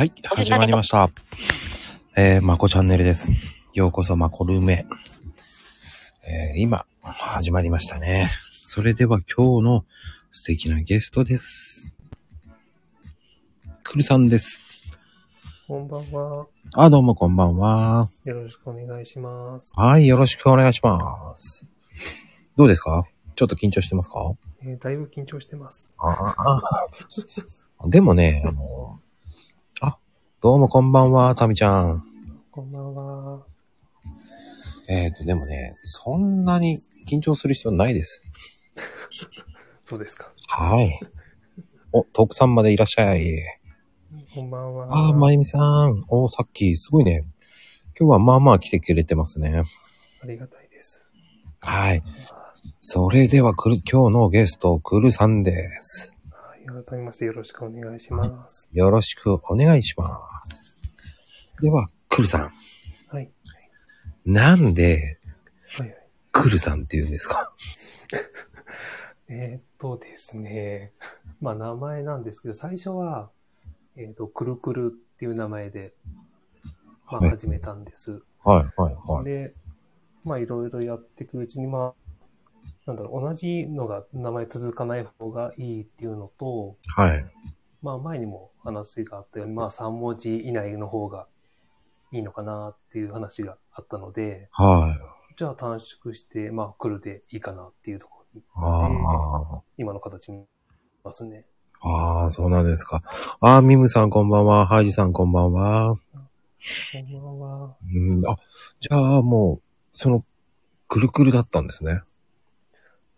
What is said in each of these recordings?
はい、始まりました。えー、まこチャンネルです。ようこそまこルーメ。えー、今、始まりましたね。それでは今日の素敵なゲストです。くるさんです。こんばんは。あ、どうもこんばんは。よろしくお願いします。はい、よろしくお願いします。どうですか？ちょっと緊張してますか？えーだいぶ緊張してます。ああでもね、あの、あ、どうもこんばんは、たみちゃん。こんばんは。えっ、と、でもね、そんなに緊張する必要ないです。そうですか。はい。お、徳さんまでいらっしゃい。こんばんは。あー、まゆみさん。お、さっき、すごいね。今日はまあまあ来てくれてますね。ありがたいです。はい。それでは、くる、今日のゲスト、くるさんです。はい。改めましてよろしくお願いします。よろしくお願いします。では、くるさん。はい。なんで、はいはい。くるさんって言うんですか？えーっとですね。まあ名前なんですけど、最初は、えーっと、くるくるっていう名前で、まあはい始めたんです。はい、はい、はい。で、まあいろいろやっていくうちに、まあ、なんだろう、同じのが名前続かない方がいいっていうのと、はい。まあ前にも話があったように、まあ3文字以内の方がいいのかなっていう話があったので、はい。じゃあ短縮して、まあ来るでいいかなっていうところに、あ今の形にいますね。あ、ああ、そうなんですか。ああ、ミムさんこんばんは。ハイジさんこんばんは。こんばんは。うん、あ、じゃあもう、その、くるくるだったんですね。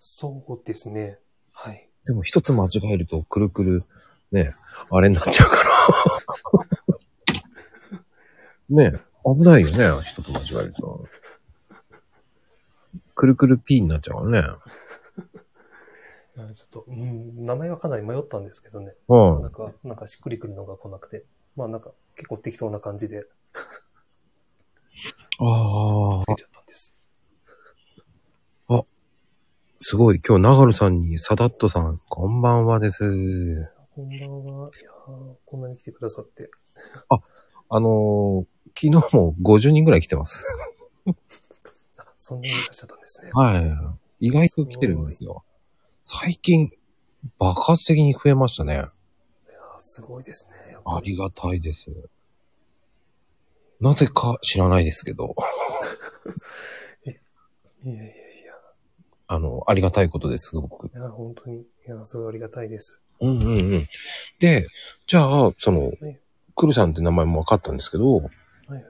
そうですね。はい。でも一つ間違えると、くるくる、ね、あれになっちゃうから。ね、危ないよね、一つ間違えると。くるくるピーになっちゃうからね。ちょっと、うん、名前はかなり迷ったんですけどね。うん。なんか、なんかしっくりくるのが来なくて。まあなんか結構適当な感じでああつけ、ちゃったんです。すごい。今日、長野さんに、サダットさん、こんばんはです。こんばんは。いやーこんなに来てくださって。あのー昨日も50人ぐらい来てます。あ、そんなにいらっしゃったんですね。はい。意外と来てるんですよ。最近、爆発的に増えましたね。いやーすごいですね。ありがたいです。なぜか知らないですけど、いやいや。あの、ありがたいことです、すごく。いや、本当に、いや、すごいありがたいです。うんうんうん。で、じゃあ、そのはい、クルさんって名前も分かったんですけど、はいはい。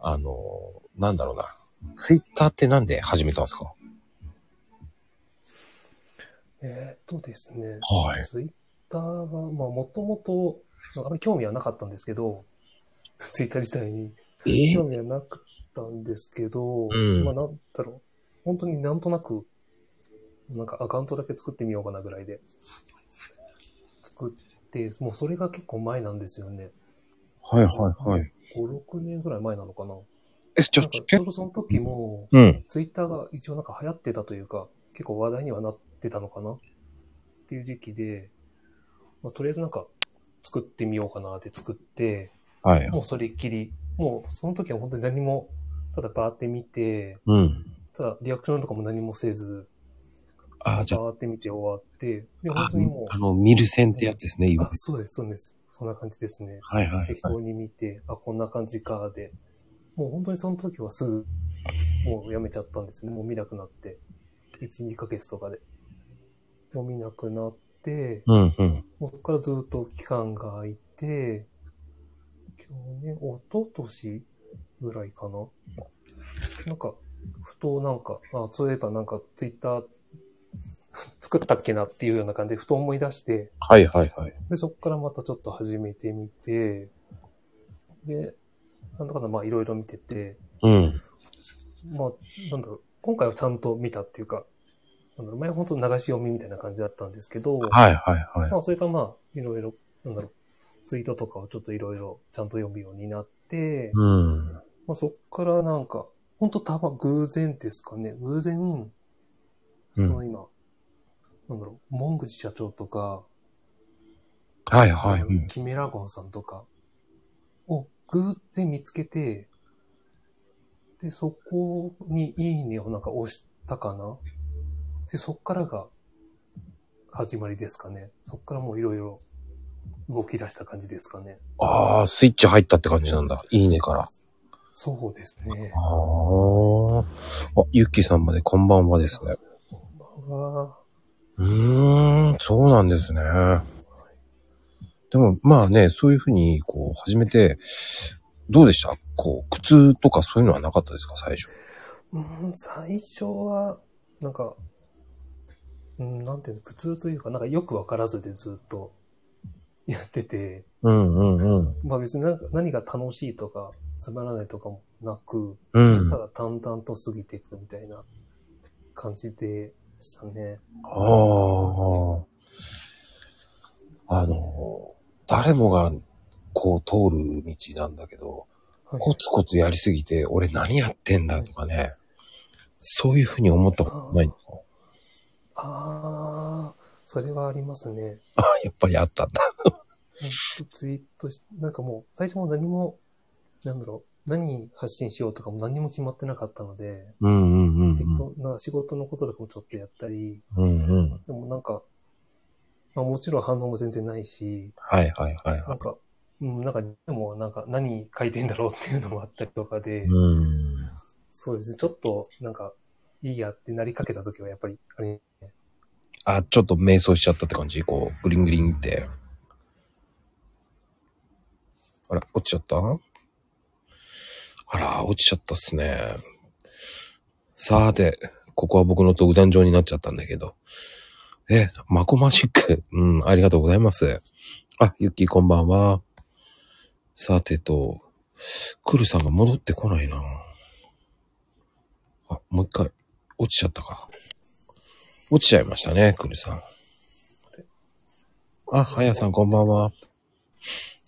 あの、なんだろうな。ツイッターってなんで始めたんですか？えーっとですね。はい。ツイッターは、まあ、もともと、あまり興味はなかったんですけど、ツイッター自体にえ興味はなかったんですけど、うんまあ、なんだろう。本当になんとなく、なんかアカウントだけ作ってみようかなぐらいで、作って、もうそれが結構前なんですよね。はいはいはい。5、6年ぐらい前なのかな。え、ちょ、なんかちょ結うどその時も、うん。ツイッターが一応なんか流行ってたというか、結構話題にはなってたのかなっていう時期で、まあ、とりあえずなんか作ってみようかなって作って、はい。もうそれっきり、もうその時は本当に何も、ただバーって見て、うん。ただリアクションとかも何もせず、あ、じゃバーって見て終わって、で、あ、本当にもあの、ミルセンってやつですね、う、今あ、。そうです、そうです。そんな感じですね。はいはい適当に見て、あ、こんな感じかで、もう本当にその時はすぐ、もうやめちゃったんですよね。もう見なくなって。1、2ヶ月とかで。もう見なくなって、うんうん。もうそこからずっと期間が空いて、去年、一昨年ぐらいかな。なんか、ふとなんか、あ、そういえばなんかツイッター 作ったっけなっていうような感じでふと思い出して、はいはいはい。で、そこからまたちょっと始めてみて、で、なんだかんだまあいろいろ見てて、うん。まあ、なんだろう、今回はちゃんと見たっていうか、なんだろう前は本当流し読みみたいな感じだったんですけど、はいはいはい。まあそれからまあいろいろ、なんだろう、ツイートとかをちょっといろいろちゃんと読むようになって、うん。まあそっからなんか、本当たま、偶然ですかね、偶然、うん。その今、なんだろう、モングジ社長とか、はいはい。うんキメラゴンさんとか、偶然見つけて、で、そこにいいねをなんか押したかなで、そっからが始まりですかね。そっからもういろいろ動き出した感じですかね。ああ、スイッチ入ったって感じなんだ。いいねから。そうですね。ああ。あ、ゆっきーさんまでこんばんはですね。わうーん、そうなんですね。でも、まあね、そういうふうに、こう、始めて、どうでした？こう、苦痛とかそういうのはなかったですか？最初。うん、最初は、なんか、うん、なんていうの、苦痛というか、なんかよくわからずでずっとやってて、うんうんうん。まあ別に何が楽しいとか、つまらないとかもなく、うんた。だ淡々と過ぎていくみたいな感じでしたね。ああ。あの、誰もが、こう、通る道なんだけど、はいコツコツやりすぎて、俺何やってんだとかね、そういうふうに思ったことないの？ああ、それはありますね。ああ、やっぱりあったんだ。ツイートし、なんかもう、最初も何も、なんだろう、何発信しようとかも何も決まってなかったので、うんうんうん適当な仕事のこととかもちょっとやったり、うん。うんうん。でもなんか、まあもちろん反応も全然ないし、はいはいはいはなんか、うん、なんか、でもなんか何書いてんだろうっていうのもあったりとかで、い。うん。そうですね、ちょっとなんか、いいやってなりかけた時はやっぱり、あれ、あ、ちょっと迷走しちゃったって感じ？こう、グリングリンって。あら、落ちちゃった？あら、落ちちゃったっすね。さて、ここは僕の独壇場になっちゃったんだけど。え、マコマジック。うん、ありがとうございます。あ、ゆっきーこんばんは。さてと、クルさんが戻ってこないな。あ、もう一回、落ちちゃったか。落ちちゃいましたね、クルさん。あ、はやさんこんばんは。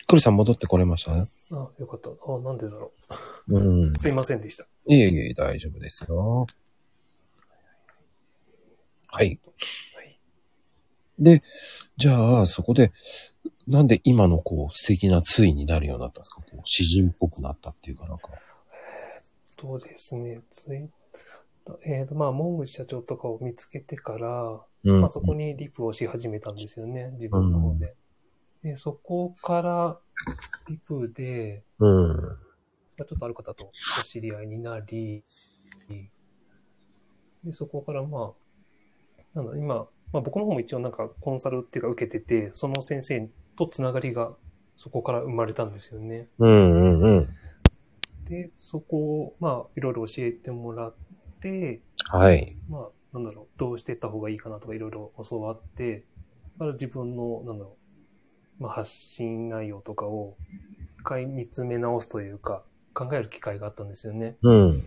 クルさん戻ってこれましたね。あ、よかった。あ、なんでだろうん。う。すいませんでした。いえいえ、大丈夫ですよ。はい。はい。で、じゃあ、そこで、なんで今のこう、素敵な対になるようになったんですか？こう詩人っぽくなったっていうかなんか。そうですね、ツイッター、えっ、と、まあ、モング社長とかを見つけてから、うん。まあ、そこにリプをし始めたんですよね、自分の方で。で、そこから、リプで、うん。まあちょっとある方とお知り合いになり、で、そこからまあ、なんだ、今、まあ僕の方も一応なんかコンサルっていうか受けてて、その先生とつながりがそこから生まれたんですよね。うんうんうん。で、そこをまあいろいろ教えてもらって、はい。まあなんだろう、どうしていった方がいいかなとかいろいろ教わって、だから自分の、なんだろう、まあ発信内容とかを一回見つめ直すというか、考える機会があったんですよね。うん。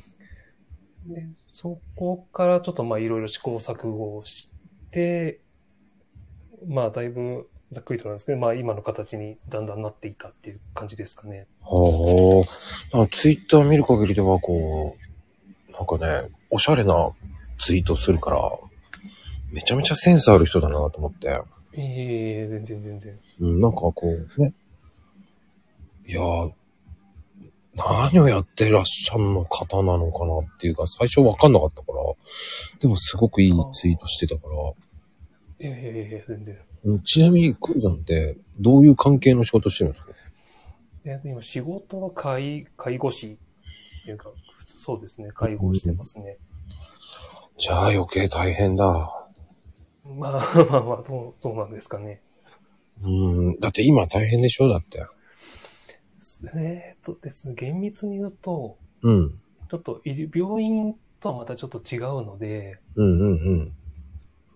で、そこからちょっとまあいろいろ試行錯誤をして、まあだいぶざっくりとなんですけど、まあ今の形にだんだんなっていったっていう感じですかね。ほう。なんかツイッター見る限りでは、こう、なんかね、おしゃれなツイートするから、めちゃめちゃセンスある人だなと思って。いえいえ全然全然。うん、なんかこう、ね。いやー、何をやってらっしゃるの方なのかなっていうか、最初わかんなかったから、でもすごくいいツイートしてたから、いえいえいえ、全然。うんちなみにクーさんって、どういう関係の仕事してるんですか？えっと、今仕事は介介護士っていうか、そうですね、介護をしてますね。じゃあ余計大変だ。まあまあまあ、どう、どうなんですかね。うん、だって今大変でしょだって。えっとですね、厳密に言うと、うん。ちょっと病院とはまたちょっと違うので、うんうん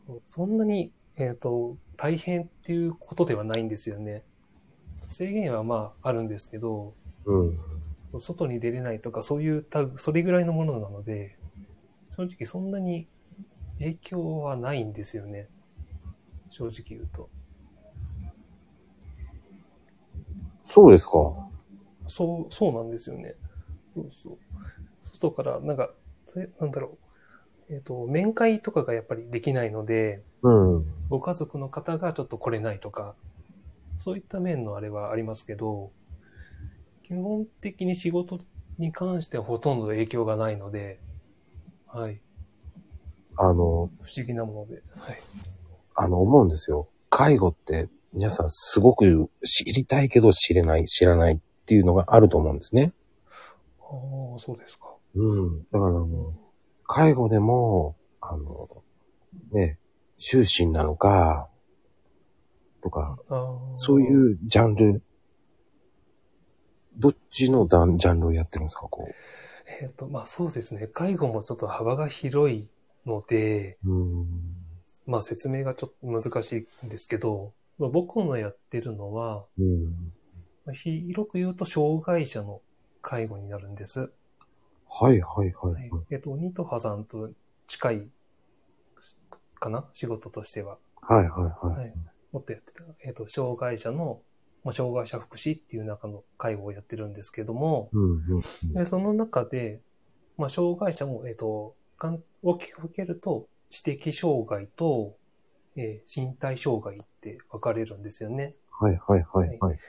うん。そんなに、えっ、と、大変っていうことではないんですよね。制限はまああるんですけど、うん。外に出れないとかそういうタグ、それぐらいのものなので、正直そんなに影響はないんですよね。正直言うと。そうですか。そう、そうなんですよね。そうそう。外から、なんか、なんだろう。えっ、と、面会とかがやっぱりできないので、うん。ご家族の方がちょっと来れないとか、そういった面のあれはありますけど、基本的に仕事に関してはほとんど影響がないので、はい。あの、不思議なもので。はい。あの、思うんですよ。介護って皆さんすごく知りたいけど知れない、知らないっていうのがあると思うんですね。ああ、そうですか。うん。だからあの、介護でも、あの、ね、終身なのか、とか、そういうジャンル、どっちのジャンルをやってるんですか、こえっ、と、まあそうですね。介護もちょっと幅が広いので、う。うん。まあ説明がちょっと難しいんですけど、まあ、僕のやってるのは、うん。まあ広く言うと障害者の介護になるんです。はいはいはい。はい。えっ、と、ニトハさんと近いかな？仕事としては。はいはいはい。はい。もっとやってた。えっ、と、障害者の、まあ、障害者福祉っていう中の介護をやってるんですけども、うんうんでその中で、まあ、障害者も、えっ、と、かん大きく分けると、知的障害と、えー身体障害って分かれるんですよね。はいはいはいはい。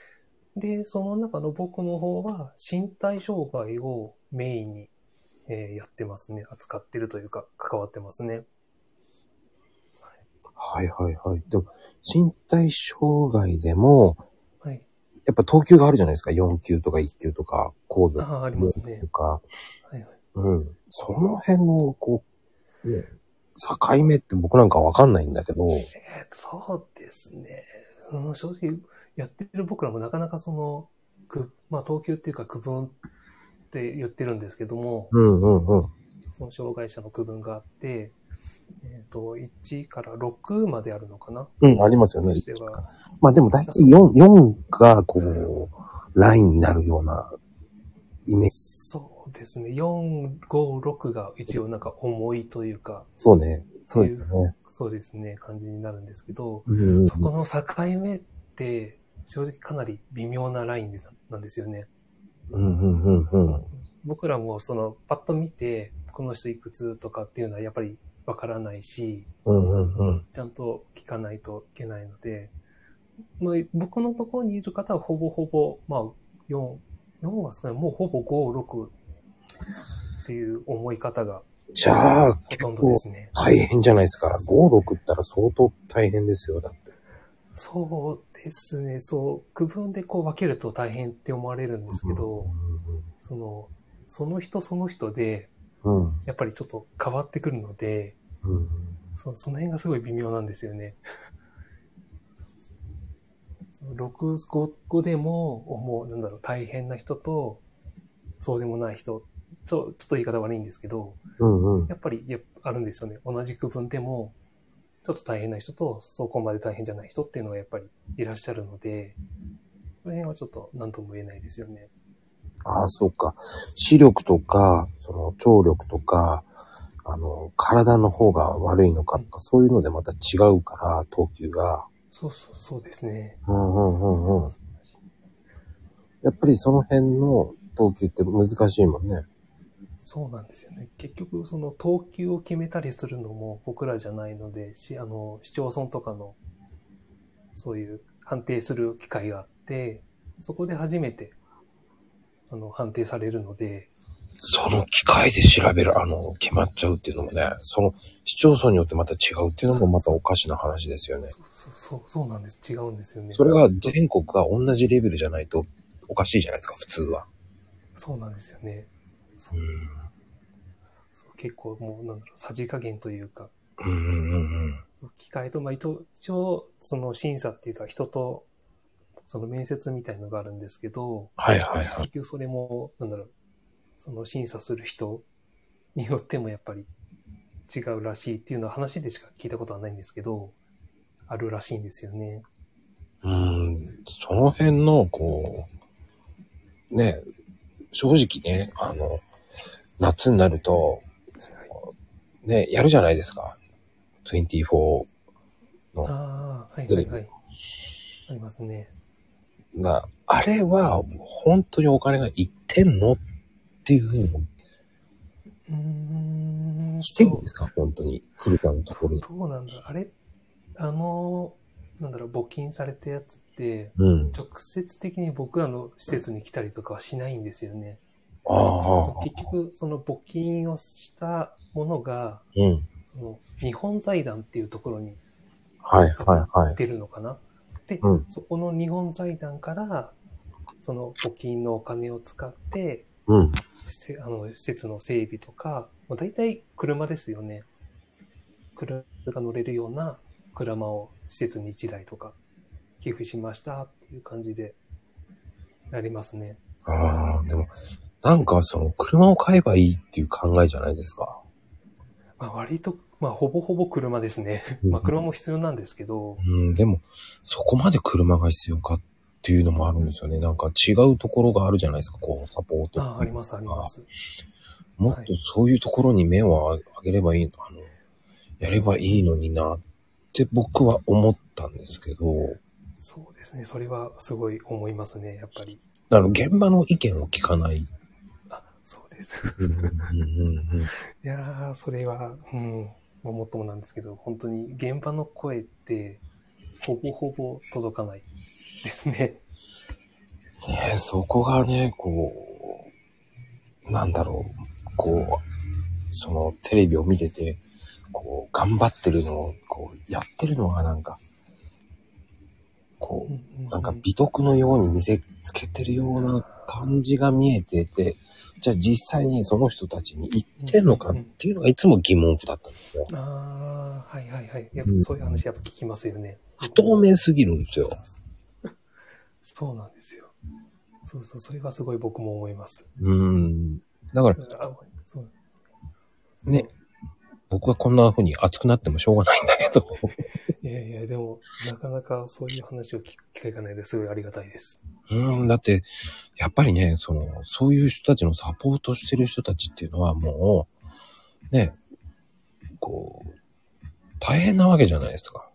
で、その中の僕の方は、身体障害をメインに、えーやってますね。扱ってるというか、関わってますね。はいはいはい。でも、身体障害でも、はい。やっぱ等級があるじゃないですか。4級とか1級とか、講座ああ、ありますねと。か。はいはい。うん。その辺の、こう、ね、境目って僕なんかわかんないんだけど、えーそうですね。うん、正直、やってる僕らもなかなかその、くまあ、等級っていうか区分って言ってるんですけども、うんうんうん。その障害者の区分があって、えっ、と、1から6まであるのかな？うん、ありますよね。まあでも大体4、4がこう、ラインになるようなイメージ。そうですね。4、5、6が一応なんか重いというか、そうね。そうですよね。そうですね、感じになるんですけど、うんうんうんそこの境目って正直かなり微妙なラインですなんですよね。うんうんうんうん。僕らもそのパッと見て、この人いくつとかっていうのはやっぱりわからないし、うんうんうん。ちゃんと聞かないといけないので、まあ、僕のところにいる方はほぼほぼ、まあ、4、4は少ない、もうほぼ5、6っていう思い方がじゃあ、ほとんどですね。大変じゃないですか。5、6ったら相当大変ですよ。だって。そうですね、そう、区分でこう分けると大変って思われるんですけど、その、その人その人で、うんうん。やっぱりちょっと変わってくるので、うんその辺がすごい微妙なんですよね。その6、5, 5でも、もう、なんだろう、大変な人と、そうでもない人、ちょちょっと言い方悪いんですけど、うんうん。やっぱりやあるんですよね。同じ区分でも、ちょっと大変な人と、そこまで大変じゃない人っていうのがやっぱりいらっしゃるので、その辺はちょっと何とも言えないですよね。ああ、そうか。視力とか、その聴力とか、あの、体の方が悪いのかとか、そういうのでまた違うから、等級が。そうそう、そうですね。うんうんうんうん。やっぱりその辺の等級って難しいもんね。そうなんですよね。結局、その等級を決めたりするのも僕らじゃないので、し、あの、市町村とかの、そういう判定する機会があって、そこで初めて、あの、判定されるので、その機械で調べる、あの、決まっちゃうっていうのもね、その市町村によってまた違うっていうのもまたおかしな話ですよね。そうそうそう、そうなんです。違うんですよね。それが全国が同じレベルじゃないとおかしいじゃないですか、普通は。そうなんですよね。そうそう結構もう、なんだろう、さじ加減というか、うんうんうんうん。そう機械と、まあ、一応、一応その審査っていうか、人と、その面接みたいのがあるんですけど、はいはいはい。結局それも、なんだろう、その審査する人によってもやっぱり違うらしいっていうのは話でしか聞いたことはないんですけど、あるらしいんですよね。うん、その辺の、こう、ね、正直ね、あの、夏になると、ね、やるじゃないですか。24ああ、はいはいはい。ありますね。が、あれは、本当にお金がいってんのっていうふうにもうーん。来てるんですか本当に。古田のところに。そうなんだ。あれ、あの、なんだろう、募金されたやつって、うん。直接的に僕らの施設に来たりとかはしないんですよね。ああ。結局、その募金をしたものが、うん。その日本財団っていうところにはいはいはい。出るのかな？で、うんそこの日本財団から、その募金のお金を使って、うん。施設あの施設の整備とか、まあ、大体車ですよね。車が乗れるような車を施設に1台とか寄付しましたっていう感じでなりますね。ああ、でも、なんかその、車を買えばいいっていう考えじゃないですか？まあ、割と、まあ、ほぼほぼ車ですね。うんまあ、車も必要なんですけど、うん、でも、そこまで車が必要かっていうのもあるんですよね。なんか違うところがあるじゃないですか、こう、サポート。ああ、あります、あります。もっとそういうところに目をあげればいい、あの、やればいいのになって僕は思ったんですけど、そうですね。それはすごい思いますね、やっぱり。あの、現場の意見を聞かない。あ、そうです。いやー、それは、うん、まあもっともなんですけど、本当に現場の声って、ほぼほぼ届かないですね。ねえ、そこがね、こう、なんだろう、こう、そのテレビを見てて、こう、頑張ってるのを、こう、やってるのがなんか、こう、なんか美徳のように見せつけてるような感じが見えてて、じゃあ実際にその人たちに言ってるのかっていうのがいつも疑問符だったんですよ。ああ、はいはいはい。やっぱそういう話やっぱ聞きますよね。不透明すぎるんですよ。そうなんですよ。そうそう、それはすごい僕も思います。うん。だから、ね、僕はこんな風に熱くなってもしょうがないんだけど、いやいや、でも、なかなかそういう話を聞く機会がないですごいありがたいです。うん、だって、やっぱりね、その、そういう人たちのサポートしてる人たちっていうのはもう、ね、こう、大変なわけじゃないですか。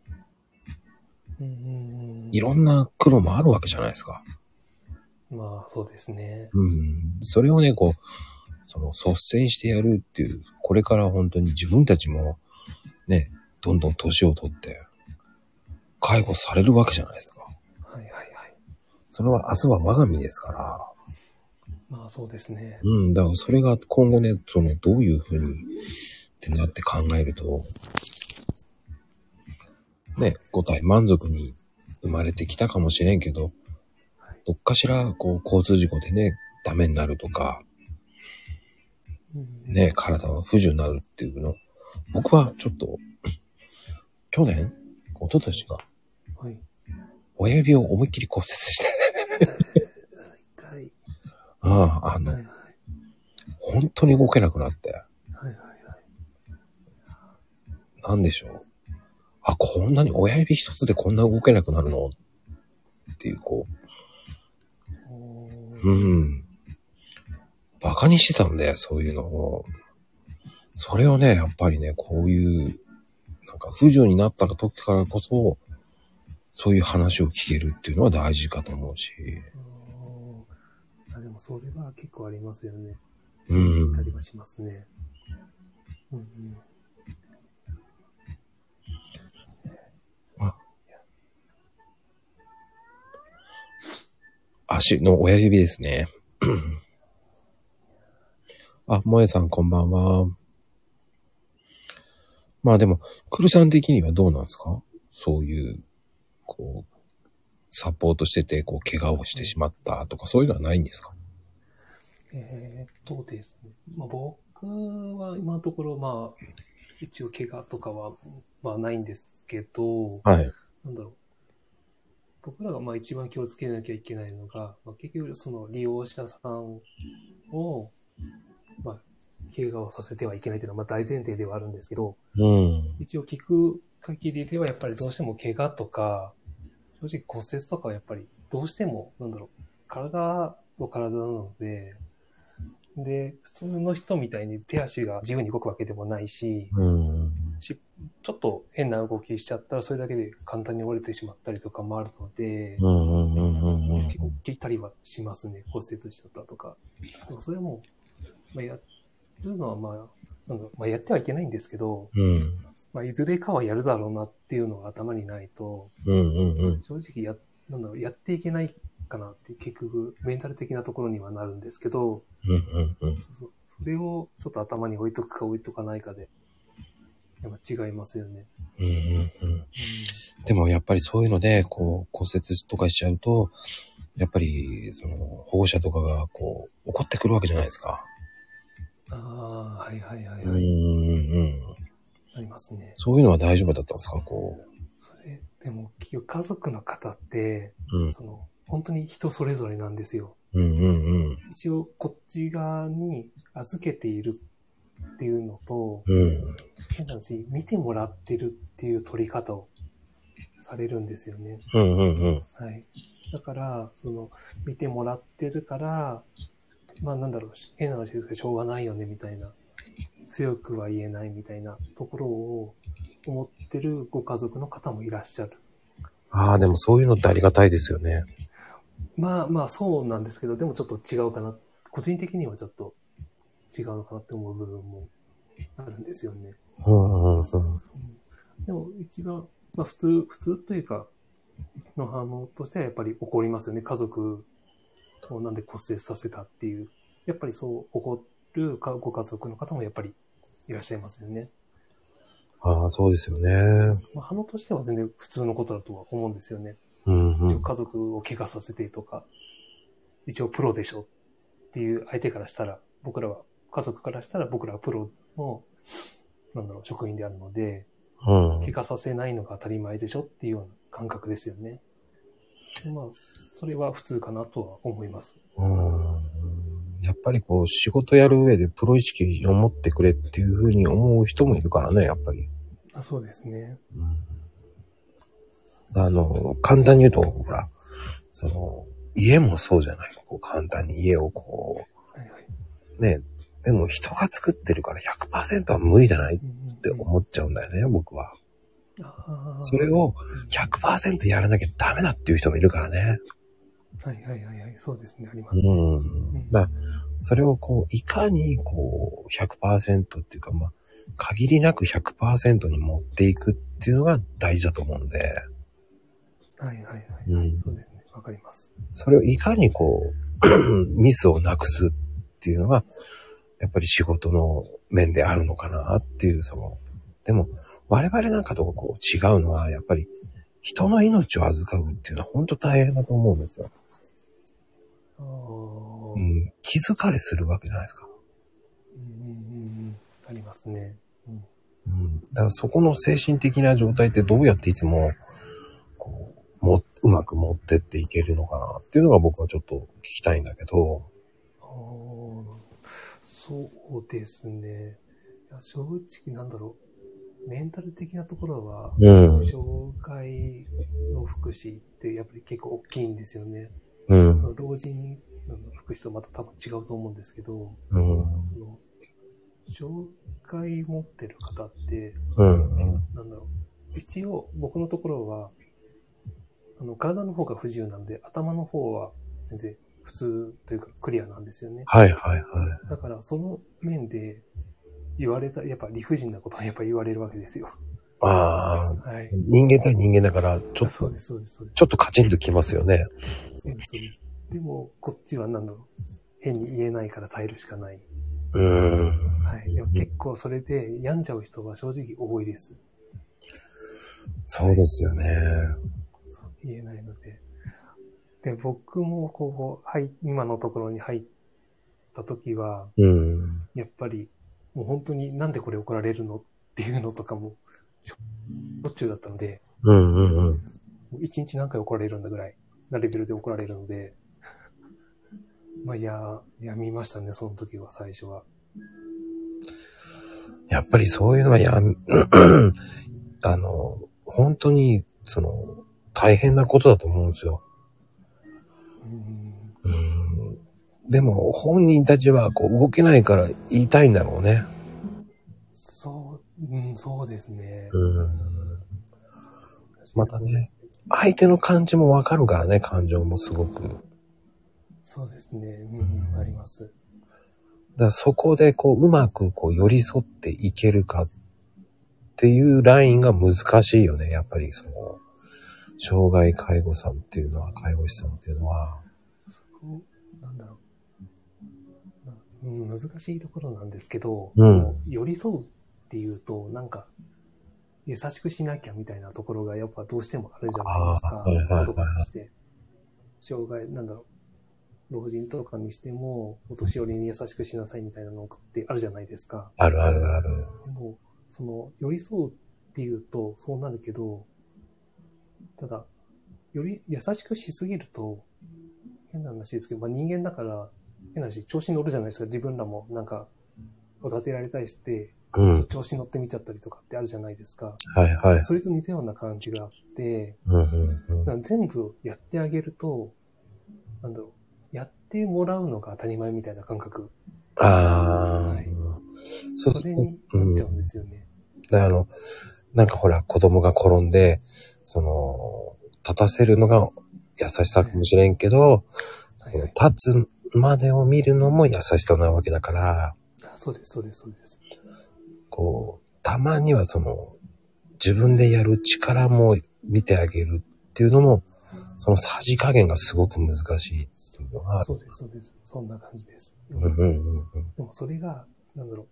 いろんな苦労もあるわけじゃないですか。うん。まあ、そうですね。うん。それをね、こう、その、率先してやるっていう、これから本当に自分たちも、ね、どんどん年を取って、介護されるわけじゃないですか。はいはいはい。それは明日は我が身ですから、まあ、そうですね。うん、だからそれが今後ね、その、どういうふうにってなって考えると、ね、5体満足に生まれてきたかもしれんけど、どっかしら、こう、交通事故でね、ダメになるとか、うんね、体が不自由になるっていうの、僕はちょっと、去年一昨年か、はい。親指を思いっきり骨折して、痛い。ああ、あのはい、はい。本当に動けなくなって、はいはいはい。なんでしょう。あ、こんなに親指一つでこんな動けなくなるの？っていう、こう、うん。バカにしてたんで、そういうのを。それをね、やっぱりね、こういう、なんか不自由になった時からこそ、そういう話を聞けるっていうのは大事かと思うし。あでもそれは結構ありますよね。うんたりはしますね。うんうん。足の親指ですね。あ、萌えさんこんばんは。まあでも、くるさん的にはどうなんですか？そういう、こう、サポートしてて、こう、怪我をしてしまったとか、そういうのはないんですか？えーっとですね。まあ、僕は今のところ、まあ、一応怪我とかは、まあないんですけど、はい。なんだろう。僕らがまあ一番気をつけなきゃいけないのが、まあ、結局その利用者さんを、まあ、怪我をさせてはいけないというのはまあ大前提ではあるんですけど、うん。一応聞く限りではやっぱりどうしても怪我とか、正直骨折とかはやっぱりどうしても、なんだろう、体は体なので、で、普通の人みたいに手足が自由に動くわけでもないし、うん。しちょっと変な動きしちゃったらそれだけで簡単に折れてしまったりとかもあるので。結構聞いたりはしますね、骨折しちゃったとか。でもそれも、まあ、やるのはまあ、なんまあ、やってはいけないんですけど、うん。まあ、いずれかはやるだろうなっていうのが頭にないと、うんうんうん。正直や、なんだろう、やっていけないかなって結局、メンタル的なところにはなるんですけど、うんうんうん。それをちょっと頭に置いとくか置いとかないかで、やっぱ違いますよね。うんうんうん。でもやっぱりそういうので、こう、骨折とかしちゃうと、やっぱり、その、保護者とかが、こう、怒ってくるわけじゃないですか。ああ、はいはいはいうんはい。うんうん。ありますね。そういうのは大丈夫だったんですか？こそれ、でも、結局家族の方って、う。うん。その、本当に人それぞれなんですよ。うんうんうん。一応、こっち側に預けているっていうのと、うん。変な話、見てもらってるっていう取り方をされるんですよね。うんうんうん。はい。だから、その、見てもらってるから、まあなんだろう、変な話ですけど、しょうがないよね、みたいな。強くは言えないみたいなところを思ってるご家族の方もいらっしゃる。ああ、でもそういうのってありがたいですよね。まあまあそうなんですけど、でもちょっと違うかな。個人的にはちょっと違うのかなって思う部分もあるんですよね。でも一番、まあ普通、普通というか、の反応としてはやっぱり怒りますよね。家族をなんで骨折させたっていう。やっぱりそう怒るかご家族の方もやっぱりいらっしゃいますよね。ああ、そうですよね。まあ反応としては全然普通のことだとは思うんですよね。うんうん。家族を怪我させてとか、一応プロでしょっていう相手からしたら、僕らは、家族からしたら僕らはプロの、なんだろう、職員であるので、うん。怪我させないのが当たり前でしょっていうような感覚ですよね。でまあ、それは普通かなとは思います。うんやっぱりこう仕事やる上でプロ意識を持ってくれっていうふうに思う人もいるからね、やっぱり。あそうですね。あの、簡単に言うと、ほら、その、家もそうじゃない。こう簡単に家をこはいはい。う、ね、でも人が作ってるから100%は無理じゃないって思っちゃうんだよね、僕は。それを100%やらなきゃダメだっていう人もいるからね。はいはいはいはい。そうですね。ありまうす。ん。だそれをこう、いかにこう、100%っていうか、まあ、限りなく100%に持っていくっていうのが大事だと思うんで、はいはいはい。うんそうですね。わかります。それをいかにこう、ミスをなくすっていうのが、やっぱり仕事の面であるのかなっていう、その、でも、我々なんかとこう違うのは、やっぱり人の命を預かるっていうのは本当大変だと思うんですよ。うん。気づかれするわけじゃないですか。うんうんうんうん。ありますね。うんうん。だからそこの精神的な状態ってどうやっていつも、こう、も、うまく持ってっていけるのかなっていうのが僕はちょっと聞きたいんだけど。そうですね。いや正直なんだろう。メンタル的なところは、うん。障害の福祉ってやっぱり結構大きいんですよね。うん。老人の福祉とまた多分違うと思うんですけど、うん。その障害持ってる方って、うん。なんだろう。一応僕のところは、あの、体の方が不自由なんで、頭の方は全然普通というかクリアなんですよね。はいはいはい。だからその面で言われた、やっぱ理不尽なことはやっぱ言われるわけですよ。ああ、はい。人間対人間だから、ちょっと、そうです、そうです、そうです。ちょっとカチンときますよね。そうです、そうです。でも、こっちは何だろう。変に言えないから耐えるしかない。うーん。はい。でも結構それで病んじゃう人は正直多いです。そうですよね。言えないので。で、僕もこう、はい、今のところに入った時は、うん。やっぱり、もう本当になんでこれ怒られるのっていうのとかも、しょっちゅうだったので、うんうんうん。もう一日何回怒られるんだぐらいなレベルで怒られるので、まあ、いや、やみましたね、その時は、最初は。やっぱりそういうのはや、あの、本当に、その、大変なことだと思うんですよ。でも、本人たちはこう動けないから言いたいんだろうね。そう、うん、そうですね。うん。またね。相手の感じもわかるからね、感情もすごく。そうですね。うん、あります。らそこでこう、うまくこう、寄り添っていけるかっっていうラインが難しいよね。やっぱりその、障害介護さんっていうのは、介護士さんっていうのは。難しいところなんですけど、うん寄り添うっていうと、なんか、優しくしなきゃみたいなところがやっぱどうしてもあるじゃないですか。はいはいはいとして。障害、なんだろう。老人とかにしても、お年寄りに優しくしなさいみたいなのってあるじゃないですか。あるあるある。でも、その、寄り添うっていうと、そうなるけど、ただ、より優しくしすぎると、変な話ですけど、まあ人間だから、変な話、調子に乗るじゃないですか。自分らも、なんか、おだてられたりして、うん。調子に乗ってみちゃったりとかってあるじゃないですか。はいはい。それと似たような感じがあって、うんうん全部やってあげると、なんだろう、やってもらうのが当たり前みたいな感覚。ああ、はいそれになっちゃうんですよね。で、あの、なんかほら、子供が転んで、その、立たせるのが優しさかもしれんけど、はいはい。立つまでを見るのも優しさなわけだから、あそうです、そうです、そうです。こう、たまにはその、自分でやる力も見てあげるっていうのも、そのさじ加減がすごく難しいっていうのが、そうです、そうです。そんな感じです。うんうんうんうん。でもそれが、なんだろう、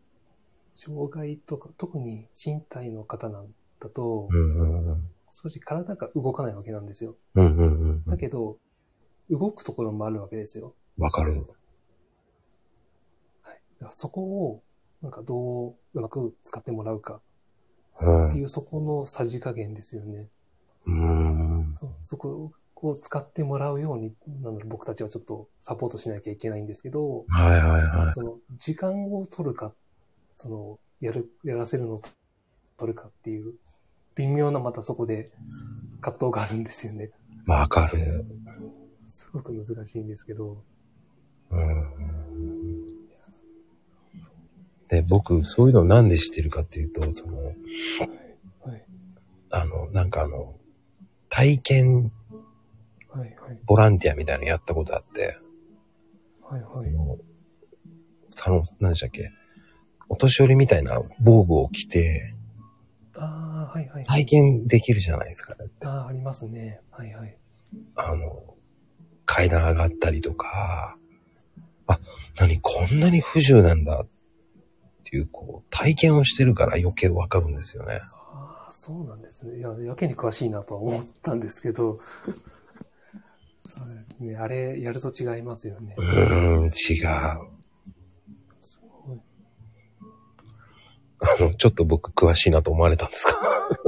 障害とか、特に身体の方なんだと、うんうんうん。正直体が動かないわけなんですよ。うんうんうんうん。だけど、動くところもあるわけですよ。わかる。はい。だからそこを、なんかどううまく使ってもらうかうん。っていうそこのさじ加減ですよね。うん。そうそこを使ってもらうように、なんだろう、僕たちはちょっとサポートしなきゃいけないんですけど、はいはいはい。その、時間を取るか、その、やる、やらせるのを取るかっていう、微妙なまたそこで葛藤があるんですよね。わかる。すごく難しいんですけど。うん。で、僕、そういうのをなんで知ってるかっていうと、その、はい。あの、なんかあの、体験。ボランティアみたいなのやったことあって、はい、はい。その、その、何でしたっけ、お年寄りみたいな防具を着て、ああ、はい、はい。体験できるじゃないですか。ああ、ありますね。はい、はい。あの、階段上がったりとか、あ、何こんなに不自由なんだっていう、こう、体験をしてるから余計わかるんですよね。ああ、そうなんですね。いや、やけに詳しいなとは思ったんですけど、そうですね。あれ、やると違いますよねう。ーん、違う。すごい。あの、ちょっと僕詳しいなと思われたんですか？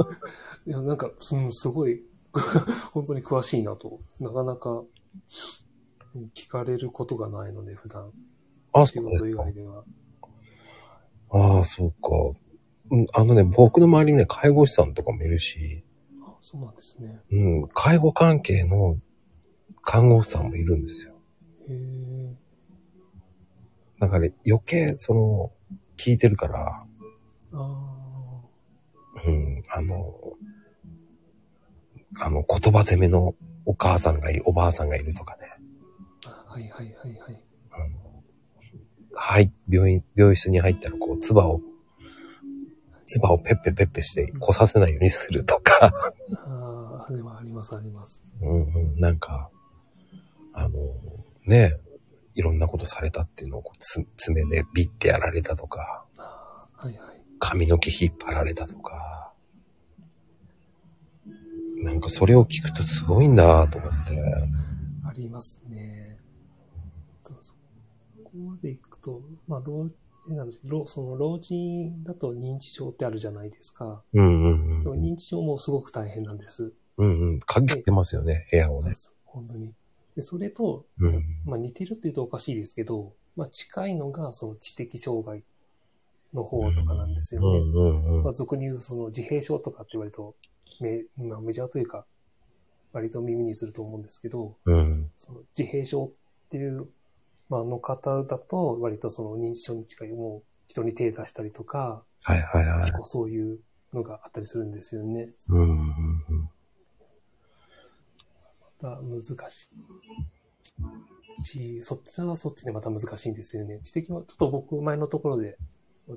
いや、なんか、うん、すごい、本当に詳しいなと、なかなかうん聞かれることがないので、普段、あ、仕事以そうですか。外では。ああ、そうか。うんあのね、僕の周りにね、介護士さんとかもいるし、あ、そうなんですね。うん、介護関係の看護婦さんもいるんですよ。へえ。だから、ね、余計、その、聞いてるから、あうん、あの、あの、言葉攻めのお母さんがいる、おばあさんがいるとかね。あ。はいはいはいはい。あのはい、病院、病室に入ったら、こう、唾を、唾をペッペペッペして、来させないようにするとか、ああ、でもありますあります。うんうん、なんか、あの、ね、いろんなことされたっていうのをこうつ、爪でビッてやられたとか、はいはい。髪の毛引っ張られたとか、なんかそれを聞くとすごいんだと思って、ありますね。とそこまで行くと、まあ、老、えなんです老その老人だと認知症ってあるじゃないですか。うんうんうん。認知症もすごく大変なんです。うんうん。限ってますよね、部屋をね。本当に。で、それと、うん。まあ似てるって言うとおかしいですけど、まあ近いのがその知的障害の方とかなんですよね。うんうんうんまあ俗に言うその自閉症とかって言われると、メ,、まあ、メジャーというか、割と耳にすると思うんですけど、うん。その自閉症っていう、まあ、あの方だと、割とその認知症に近い、もう人に手出したりとか、はいはいはい。そういうのがあったりするんですよね。うんうんうん。また難しいし、そっちはそっちでまた難しいんですよね。知的は、ちょっと僕前のところで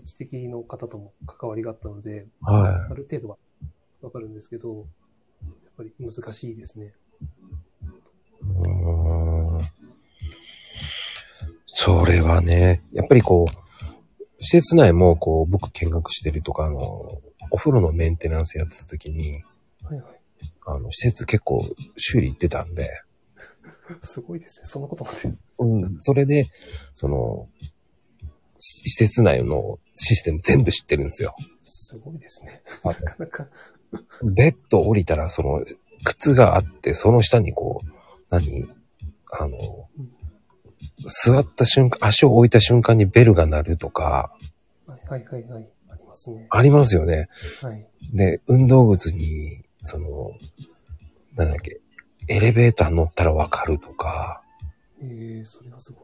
知的の方とも関わりがあったので、はある程度はわかるんですけど、やっぱり難しいですね。それはね、やっぱりこう、施設内もこう、僕見学してるとか、あの、お風呂のメンテナンスやってた時に、はいはい。あの、施設結構修理行ってたんで、すごいですね。そんなことまで。うん、それで、その、し施設内のシステム全部知ってるんですよ。すごいですね。あなかなか。ベッド降りたら、その、靴があって、その下にこう、何？あの、座った瞬間、足を置いた瞬間にベルが鳴るとか、はいはいはいはい。ありますね。ありますよね。はい。で、運動靴に、その、なんだっけ、エレベーター乗ったらわかるとか、えー、それはすごい。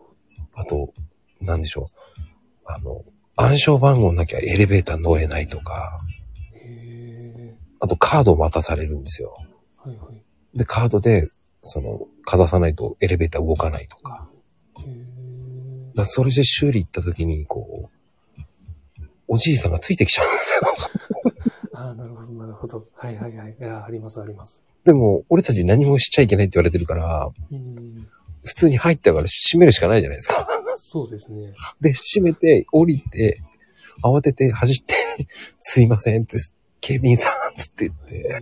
あと、なんでしょう。あの、暗証番号なきゃエレベーター乗れないとか、えあとカードを渡されるんですよ。ー、はいはい。で、カードで、その、かざさないとエレベーター動かないとか。えーだそれで修理行った時に、こう、おじいさんがついてきちゃうんですよ。ああ、なるほど、なるほど。はいはいはい。いや、あります、あります。でも、俺たち何もしちゃいけないって言われてるから、うん。普通に入ったから閉めるしかないじゃないですか。そうですね。で、閉めて、降りて、慌てて走って、すいませんって、警備員さんつって言っえて、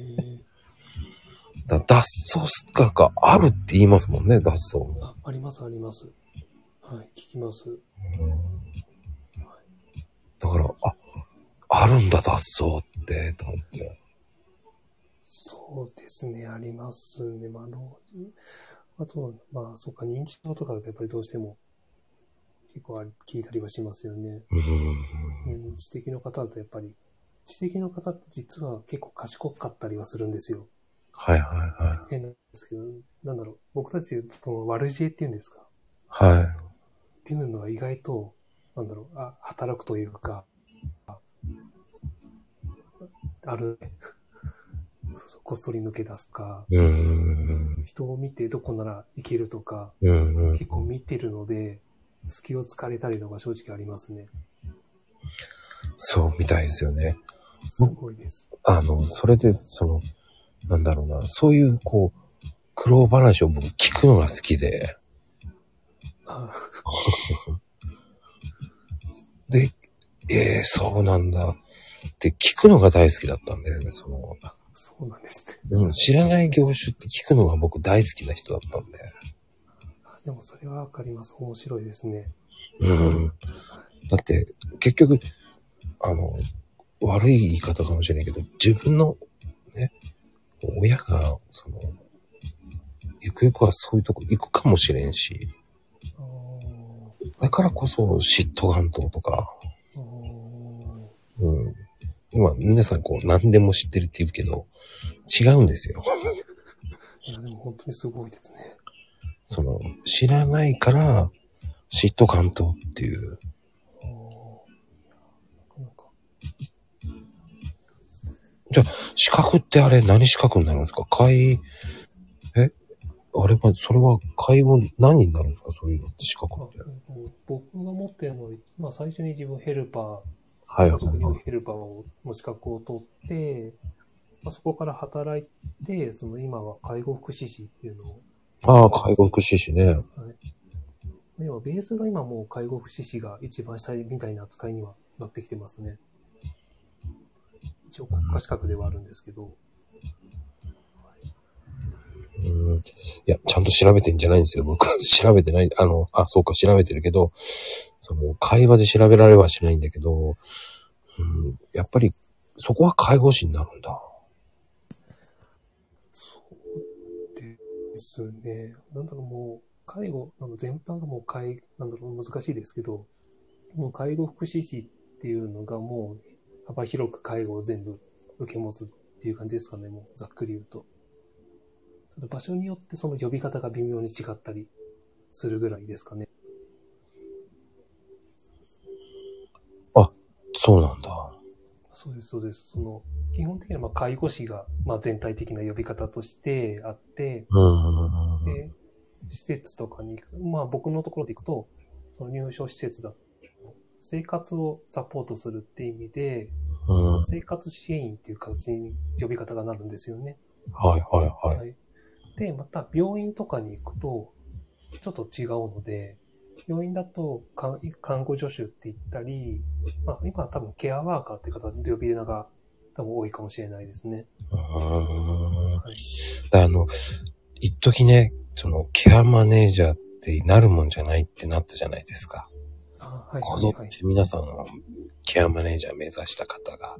ー、だ脱走ががあるって言いますもんね、脱走も。あ、あります、あります。はい、聞きます。だから、あ、あるんだ、脱走って、と思って。そうですね、ありますね。まあ、あの、あとは、まあ、そっか、認知症とかだとやっぱりどうしても、結構聞いたりはしますよね。うん。うん、知的の方だとやっぱり、知的の方って実は結構賢かったりはするんですよ。はいはいはい。変なんですけど、なんだろう、僕たち、その悪知恵っていうんですか？はい。っていうのは意外と、なんだろう、あ働くというか、あある、こっそり抜け出すか。人を見てどこなら行けるとか。結構見てるので、隙を突かれたりとか正直ありますね。そうみたいですよね。すごいです。あの、それで、その、なんだろうな、そういう、こう、苦労話を僕聞くのが好きで、あ で、ええそうなんだって聞くのが大好きだったんですね、その、そうなんですね。うん、知らない業種って聞くのが僕大好きな人だったんで、でもそれはわかります。面白いですね。うん。だって、結局、あの、悪い言い方かもしれないけど、自分の、ね、親が、その、ゆくゆくはそういうとこ行くかもしれんし、だからこそ嫉妬眼頭とか、うん。今、皆さんこう、何でも知ってるって言うけど、違うんですよ。いや、でも本当にすごいですね。その、知らないから、嫉妬感頭っていう。あーなかなか資格ってあれ何資格になるんですか？会、え？あれは、それは会を何になるんですかそういうのって資格あって。うん僕が持ってるのは、まあ最初に自分ヘルパー、はいはい。ヘルパーをの資格を取って、まあ、そこから働いて、その今は介護福祉士っていうのを、ああ、介護福祉士ね。要はベースが今もう介護福祉士が一番下みたいな扱いにはなってきてますね。一応国家資格ではあるんですけど、うん。うんいや、ちゃんと調べてんじゃないんですよ。僕は調べてない。あの、あ、そうか、調べてるけど、その、会話で調べられはしないんだけど、うん、やっぱり、そこは介護士になるんだ。そうですね。なんだろう、もう、介護、あの全般がもう介、なんだろう、難しいですけど、もう介護福祉士っていうのがもう幅広く介護を全部受け持つっていう感じですかね、もうざっくり言うと。その場所によってその呼び方が微妙に違ったりするぐらいですかね。そうなんだ。そうです、そうです。その、基本的にはまあ介護士がまあ全体的な呼び方としてあって。で、施設とかに行く、まあ僕のところで行くと、その入所施設だ生活をサポートするって意味で、うん。生活支援員っていう形に呼び方がなるんですよね。はいはいはい。はい。で、また病院とかに行くと、ちょっと違うので、病院だと看看護助手って言ったり、まあ今は多分ケアワーカーって方で呼び名が多分多いかもしれないですね。うーん。はい。であの、一時ね、その、ケアマネージャーってなるもんじゃないってなったじゃないですか。あはい。こぞっはい。て皆さん、ケアマネージャー目指した方が、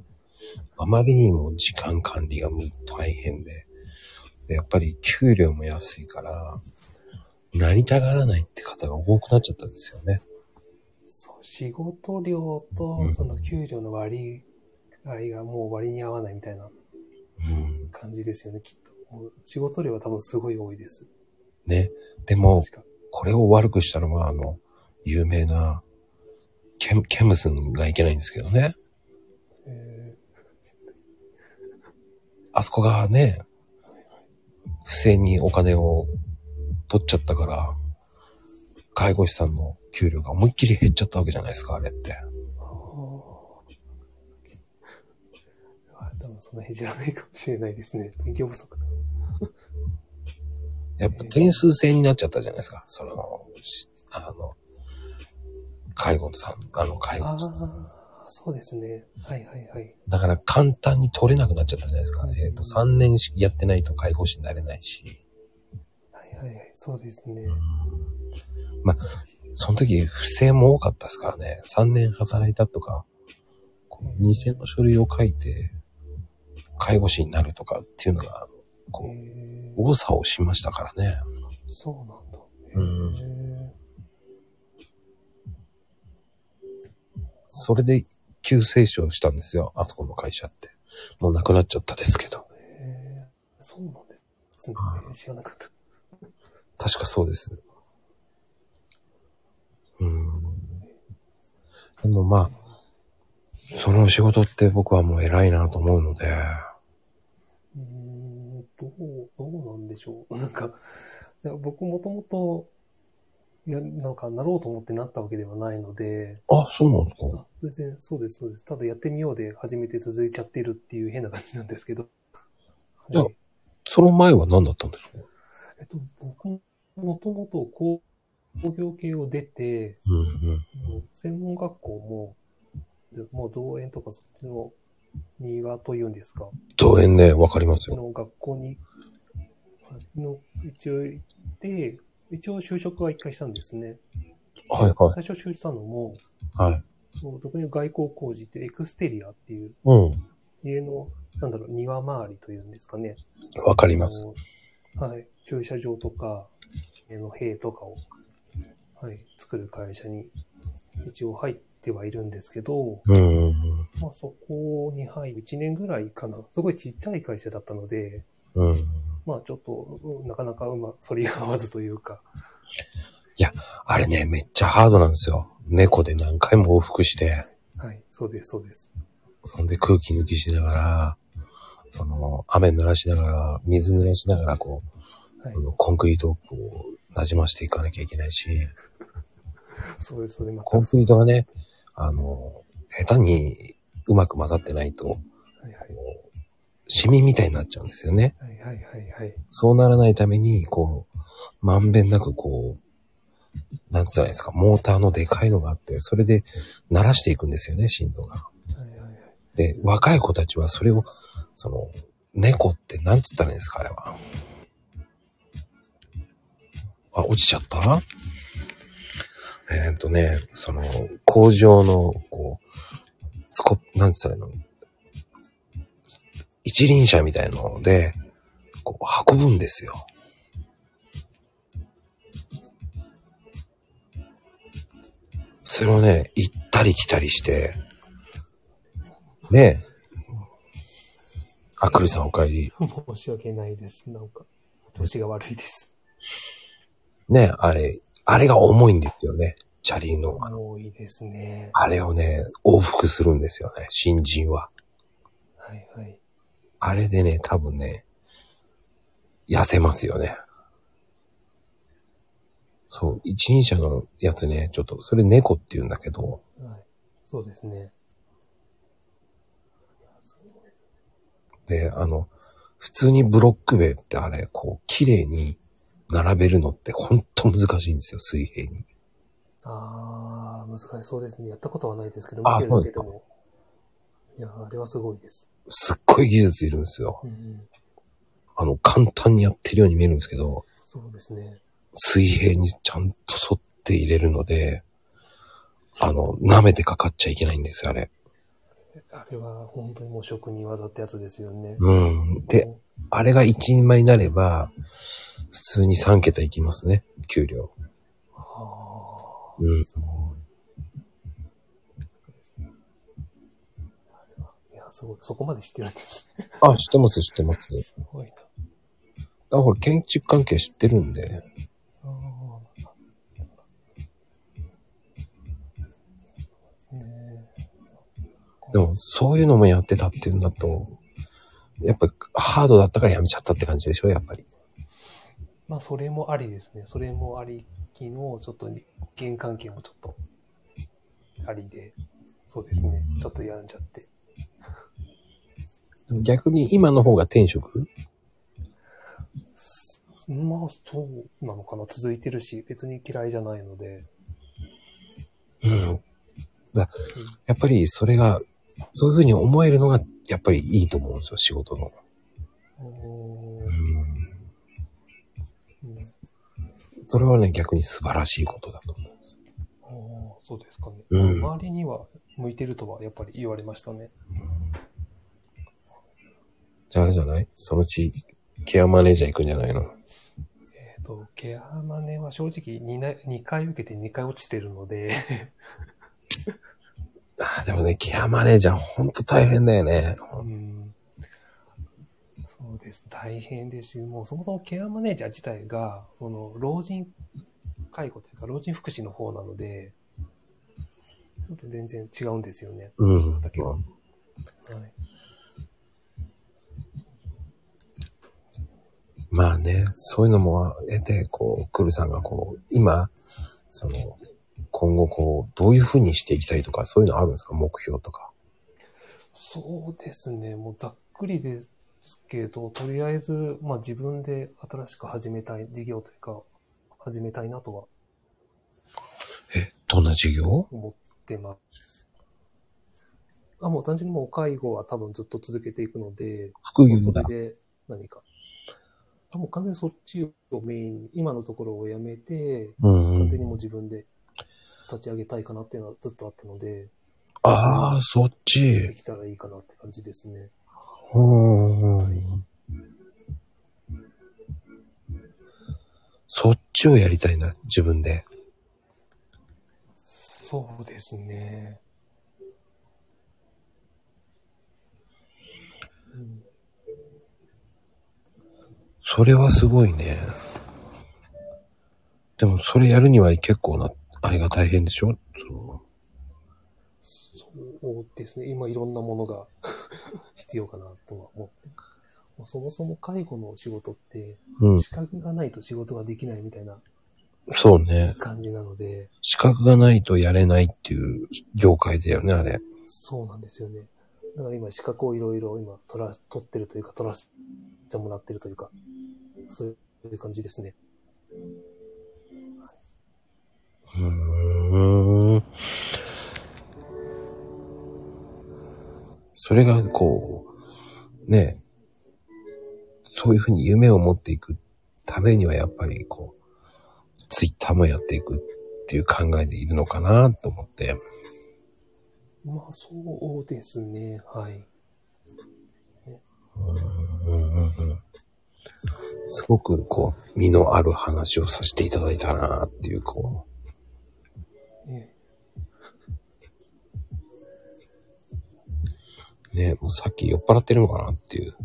あまりにも時間管理が大変で、でやっぱり給料も安いから、なりたがらないって方が多くなっちゃったんですよね。そう、仕事量うとんその給料の割合がもう割に合わないみたいなうん。感じですよね、きっと。仕事量は多分すごい多いです。ね。でも。これを悪くしたのは、あの、有名な、ケム、ケムスンがいけないんですけどね。えあそこがね、不正にお金を取っちゃったから、介護士さんの給料が思いっきり減っちゃったわけじゃないですか、あれって。その辺知らないかもしれないですね。勉強不足だ。やっぱ点数制になっちゃったじゃないですか。その、しあの、介護さん、あの、介あ護士さん。あ、そうですね。はいはいはい。だから簡単に取れなくなっちゃったじゃないですか。えっ、と、3年しやってないと介護士になれないし。はいはいはい。そうですね。まあ、その時不正も多かったですからね。3年働いたとか、こう2000の書類を書いて、介護士になるとかっていうのが、こう、えー、多さをしましたからね。そうなんだ。うんえそれで急成長したんですよ。あそこの会社って。もうなくなっちゃったですけど。ー、えー、そうなんですね。知らなかった。確かそうです。うん。でもまあ、その仕事って僕はもう偉いなと思うので、うーん、どう、どうなんでしょう。なんか、いや僕もともと、いや、なんか、なろうと思ってなったわけではないので、あ、そうなんですか？あ全然、そうです、そうです。ただやってみようで初めて続いちゃってるっていう変な感じなんですけど。いやはい、その前は何だったんですか？えっと、僕も、もともと工業系を出て、うんうん。専門学校も、でもう造園とかそっちの庭というんですか。造園ね、わかりますよ。その学校に、の、一応行って、一応就職は一回したんですね。はいはい。最初就職したのも、はい。もう特に外交工事ってエクステリアっていううん。家の、なんだろう、庭周りというんですかね。わかります。はい。駐車場とか、家の塀とかを、はい、作る会社に一応入ってはいるんですけど、うん。まあそこに入る1年ぐらいかな。すごいちっちゃい会社だったので、うん。まあちょっと、うんなかなかうま、反り合わずというか、あれね、めっちゃハードなんですよ。猫で何回も往復して、はい、そうです、そうです。そんで空気抜きしながら、その、雨濡らしながら、水濡らしながら、こはい、う、コンクリートをこう、馴染ませていかなきゃいけないし、そうです、それまた。コンクリートがね、あの、下手にうまく混ざってないと、はいはい。シミみたいになっちゃうんですよね。はいはいはいはい。そうならないために、こう、まんべんなくこう、なんつったらいいですか、モーターのでかいのがあって、それで鳴らしていくんですよね、振動が。はいはいはい。で、若い子たちはそれを、その、猫ってなんつったらいいんですか、あれは。あ、落ちちゃった？えーっとね、その、工場の、こう、スコなんつったらいいの？一輪車みたいので、こう、運ぶんですよ。それをね、行ったり来たりして、ねえ。あ、くりさんお帰り。申し訳ないです。なんか、調子が悪いです。ねえ、あれ、あれが重いんですよね。チャリの。あの多いですね。あれをね、往復するんですよね。新人は。はいはい。あれでね、多分ね、痩せますよね。そう、一輪車のやつね、ちょっと、それ猫って言うんだけど、はい、そうですね。で、あの、普通にブロック塀ってあれ、こう、綺麗に並べるのってほんと難しいんですよ、水平に。ああ、難しそうですね。やったことはないですけど、あー見てるだけでも。いや、あれはすごいです。すっごい技術いるんですよ。うんうん。あの、簡単にやってるように見えるんですけど、そうですね。水平にちゃんと沿って入れるので、あの、舐めてかかっちゃいけないんですよ、あれ。あれは本当にもう職人技ってやつですよね。うん。で、あれが一人前になれば、普通に3桁いきますね、給料。はあ。うん。いや、すごい。そこまで知ってるんです。あ、知ってます、知ってます。すごいな。だから建築関係知ってるんで、でもそういうのもやってたっていうんだと、やっぱハードだったからやめちゃったって感じでしょ、やっぱり。まあ、それもありですね。それもありきの、ちょっと人間関係もちょっと、ありで、そうですね。ちょっと病んじゃって。逆に今の方が転職？まあ、そうなのかな。続いてるし、別に嫌いじゃないので。うん。だやっぱりそれが、そういうふうに思えるのが、やっぱりいいと思うんですよ、仕事の。うーんうん。うんそれはね、逆に素晴らしいことだと思う。あーそうですかね。うん周りには向いてるとはやっぱり言われましたね。じゃああれじゃない？そのうち、ケアマネージャー行くんじゃないの？えっ、と、ケアマネは正直 2, な2回受けて2回落ちてるので、ああ、でもね、ケアマネージャーほんと大変だよね。うん、そうです。大変ですし、もうそもそもケアマネージャー自体が、その、老人介護というか、老人福祉の方なので、ちょっと全然違うんですよね。うん。だけどはい。まあね、そういうのも得て、こう、クルさんがこう、今、その、今後こう、どういうふうにしていきたいとか、そういうのあるんですか？目標とか。そうですね。もうざっくりですけど、とりあえず、まあ自分で新しく始めたい事業というか、始めたいなとはえ、どんな事業？思ってます。あ、もう単純にもう介護は多分ずっと続けていくので、副業だ。それで何か。あ、もう完全にそっちをメインに、今のところをやめて、うんうん。完全にもう自分で立ち上げたいかなっていうのはずっとあったので、ああ、そっでち。きたらいいかなって感じですね。うん。そっちをやりたいな、自分で。そうですね。それはすごいね。でも、それやるには結構な、あれが大変でしょ？そそうですね。今いろんなものが 必要かなとは思って。もうそもそも介護の仕事って。資格がないと仕事ができないみたいなそうね。感じなので、資格がないとやれないっていう業界だよね、あれ。そうなんですよね。だから今資格をいろいろ今取ら、取ってるというか取らせてもらってるというか、そういう感じですね。うーん。それがこう、ね、そういうふうに夢を持っていくためにはやっぱりこう、ツイッターもやっていくっていう考えでいるのかなと思って。まあそうですね。はい。うんうんうんすごくこう、身のある話をさせていただいたなっていう、こねう、ね、もうさっき酔っ払ってるのかなっていう。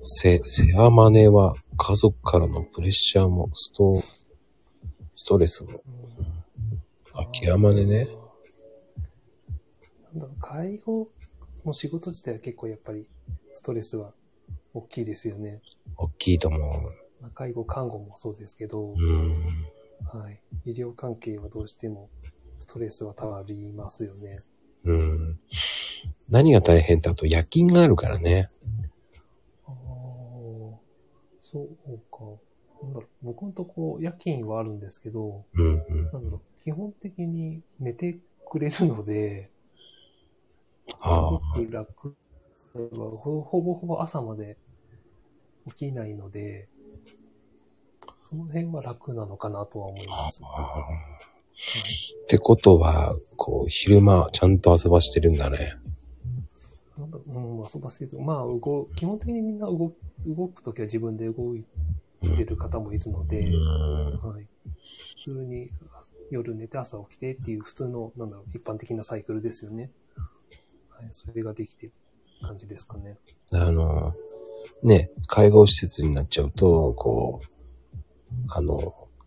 せ、セアマネは家族からのプレッシャーもスト、ストレスも。あ、ケアマネね。なんだろう、介護の仕事自体は結構やっぱりストレスは大きいですよね。大きいと思まあ介護、看護もそうですけど。はい。医療関係はどうしてもスストレスはたりますよね。うん。何が大変だと夜勤があるからね。ああ、そうか。なんだろう、僕のとこ夜勤はあるんですけど、うんうん。なんだろう、基本的に寝てくれるので、すあごあ。く楽。ほほぼほぼ朝まで起きないので、その辺は楽なのかなとは思います。ってことは、こう、昼間ちゃんと遊ばしてるんだね。なんだうん、遊ばせてる。まあ、動、基本的にみんな動動くときは自分で動いてる方もいるので、うん。はい。普通にあ夜寝て朝起きてっていう普通の、なんだろう、一般的なサイクルですよね。はい。それができてる感じですかね。あの、ね、介護施設になっちゃうと、こう、あの、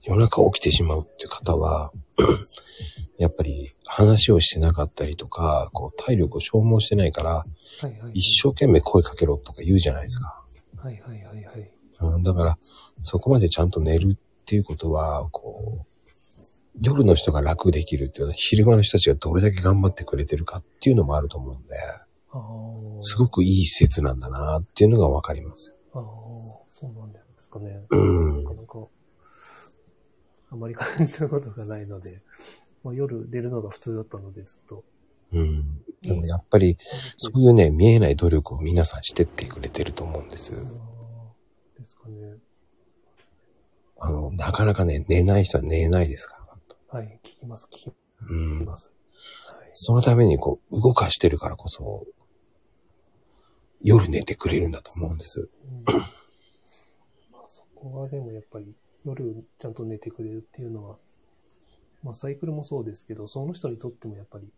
夜中起きてしまうっていう方は、やっぱり話をしてなかったりとか、こう体力を消耗してないから、はいはい。一生懸命声かけろとか言うじゃないですか。はいはいはいはい。うん、だから、そこまでちゃんと寝るっていうことは、こう、夜の人が楽できるっていうのは、昼間の人たちがどれだけ頑張ってくれてるかっていうのもあると思うんで。すごくいい施設なんだなっていうのがわかります。ああ、そうなんですかね。うんなかなか、あまり感じたことがないので、まあ、夜出るのが普通だったので、ずっと。うん。でもやっぱり、そういうね、見えない努力を皆さんしてってくれてると思うんです。ああですかね。あの、なかなかね、寝ない人は寝ないですから。はい、聞きます、聞きうん。ます。はい。そのためにこう、動かしてるからこそ、夜寝てくれるんだと思うんです。うんまあ、そこはでもやっぱり夜ちゃんと寝てくれるっていうのは、まあサイクルもそうですけど、その人にとってもやっぱり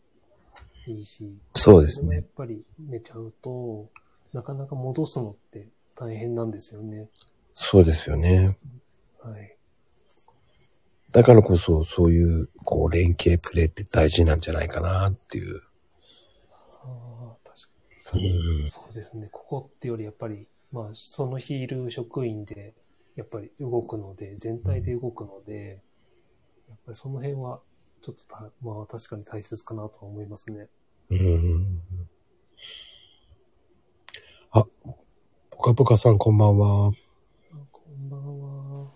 いいし、そうですねやっ。ぱり寝ちゃうと、なかなか戻すのって大変なんですよね。そうですよね。はい。だからこそ、そういう、こう、連携プレーって大事なんじゃないかなっていう。そうですね。ここってよりやっぱり、まあその日いる職員で、やっぱり動くので、全体で動くので、やっぱりその辺は、ちょっとた、まあ確かに大切かなとは思いますね。うん。あ、ぽかぽかさんこんばんは。あこんばんは。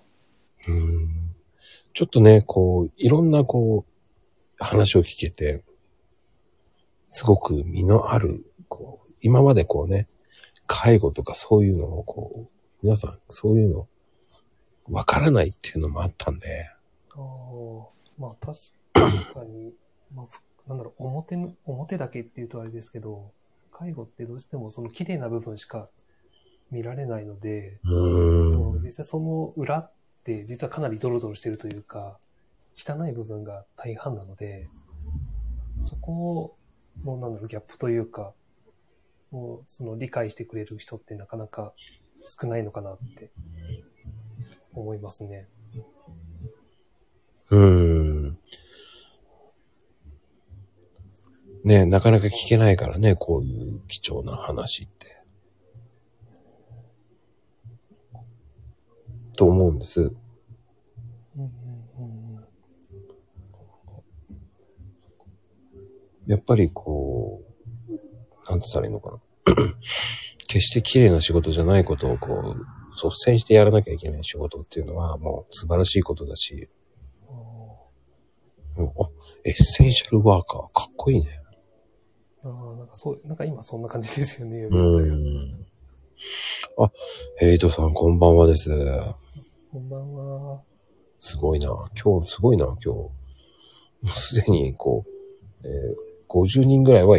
うん。ちょっとね、こう、いろんなこう、話を聞けて、すごく身のある、こう、今までこうね、介護とかそういうのをこう、皆さんそういうの、わからないっていうのもあったんで、ああ、まあ確かに、まあ、ふなんだろう、表の、表だけっていうとあれですけど、介護ってどうしてもその綺麗な部分しか見られないので、うーん。その実際その裏って実はかなりドロドロしてるというか、汚い部分が大半なので、そこの、なんだろう、ギャップというか、もうその理解してくれる人ってなかなか少ないのかなって思いますね。うーん。ねなかなか聞けないからね、こういう貴重な話って。と思うんです。やっぱりこう、なんて言ったらいいのかな。決して綺麗な仕事じゃないことをこう、率先してやらなきゃいけない仕事っていうのはもう素晴らしいことだし、あうんあエッセンシャルワーカー、かっこいいね。ああ、なんかそう、なんか今そんな感じですよね。うん。あ、ヘイトさんこんばんはです。こんばんは。すごいな。今日、すごいな、今日。もうすでに、こう、えー50人ぐらいは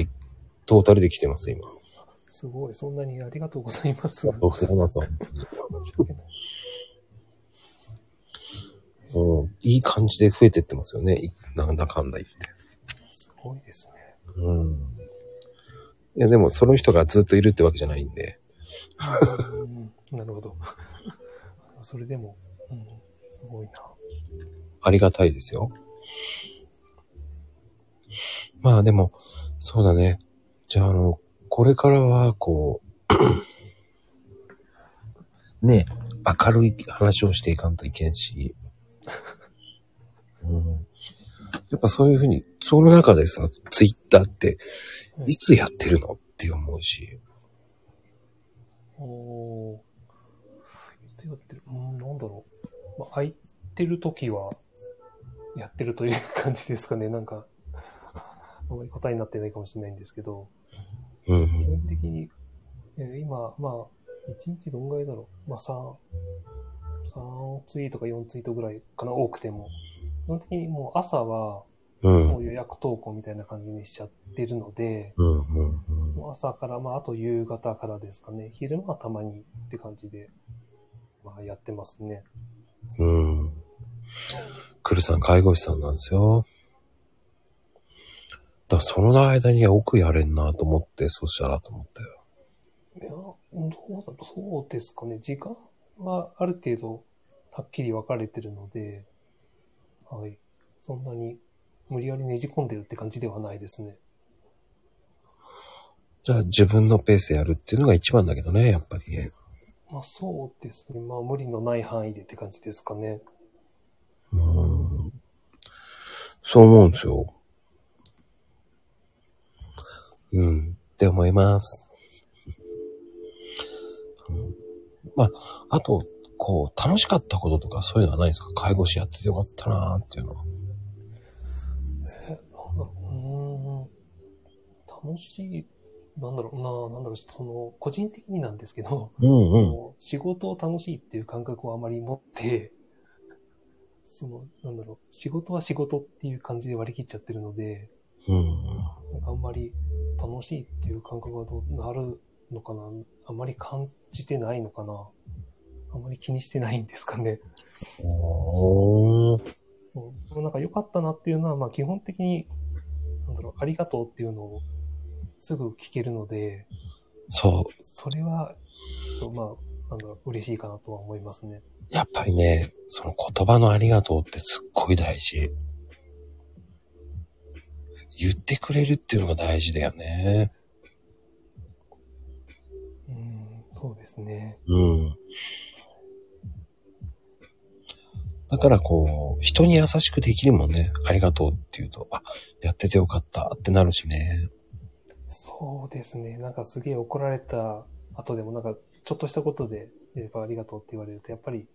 トータルで来てます、今。すごい、そんなにありがとうございます。僕さんまさん。うん、いい感じで増えてってますよね。いなんだかんだ言って。すごいですね。うん。いや、でもその人がずっといるってわけじゃないんで。うん、なるほど。それでも、うん、すごいな。ありがたいですよ。まあでも、そうだね。じゃあ、あの、これからは、こう、ね、明るい話をしていかんといけんし。うん。やっぱそういうふうに、その中でさ、ツイッターって、いつやってるのって思うし。おーいつやってる？うん、なんだろう。まあ、空いてる時は、やってるという感じですかね。なんか、あまり答えになってないかもしれないんですけど、うん。基本的に、えー今、まあ、1日どんぐらいだろう。まあ、3、3ツイートか4ツイートぐらいかな、多くても。基本的にもう朝は、うん。もう予約投稿みたいな感じにしちゃってるので。もう朝から、まあ、あと夕方からですかね。昼間はたまにって感じで、まあ、やってますね。うん。クルさん介護士さんなんですよ。だその間に奥やれんなと思って、そしたらと思ったよ。いや、どうだろう、そうですかね。時間はある程度、はっきり分かれてるので、はい。そんなに無理やりねじ込んでるって感じではないですね。じゃあ自分のペースでやるっていうのが一番だけどね、やっぱり。まあそうですね。まあ無理のない範囲でって感じですかね。うん。そう思うんですよ。うん。って思います。うんまあ、あと、こう、楽しかったこととかそういうのはないですか？介護士やっててよかったなーっていうのは。え、なんだろう、うーん。楽しい、なんだろうな、なんだろう、その、個人的になんですけど、うんそ。の仕事を楽しいっていう感覚をあまり持って、その、なんだろう、仕事は仕事っていう感じで割り切っちゃってるので、うん。あんまり楽しいっていう感覚がどうなるのかなあんまり感じてないのかなあんまり気にしてないんですかね。なんか良かったなっていうのは、まあ基本的に、なんだろう、ありがとうっていうのをすぐ聞けるので、そう。それは、まあ、なんだろう、嬉しいかなとは思いますね。やっぱりね、その言葉のありがとうってすっごい大事。言ってくれるっていうのが大事だよね。うん、そうですね。うん。だからこう、人に優しくできるもんね。ありがとうって言うと、あ、やっててよかったってなるしね。そうですね。なんかすげえ怒られた後でもなんかちょっとしたことで、やっぱありがとうって言われるとやっぱり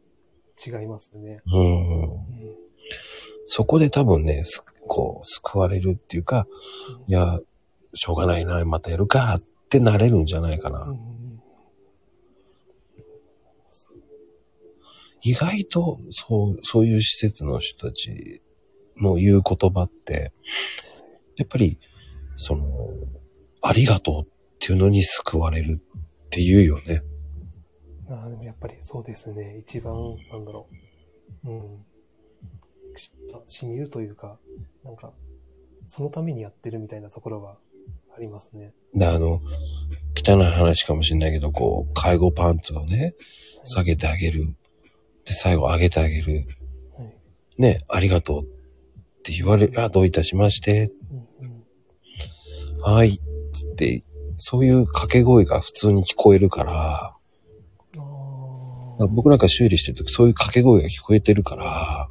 違いますね。うん。うんそこで多分ね、すこう、救われるっていうか、いや、しょうがないな、またやるかってなれるんじゃないかな。うん意外と、そう、そういう施設の人たちの言う言葉って、やっぱり、その、ありがとうっていうのに救われるっていうよね。あーでもやっぱりそうですね。一番、なんだろう。うん。ししみるというか、なんか、そのためにやってるみたいなところはありますね。で、あの、汚い話かもしれないけど、こう、介護パンツをね、下げてあげる。で、最後上げてあげる。はい。ね、ありがとうって言われる。あ、どういたしまして。うんうん。はい。つって、そういう掛け声が普通に聞こえるから。僕なんか修理してるときそういう掛け声が聞こえてるから。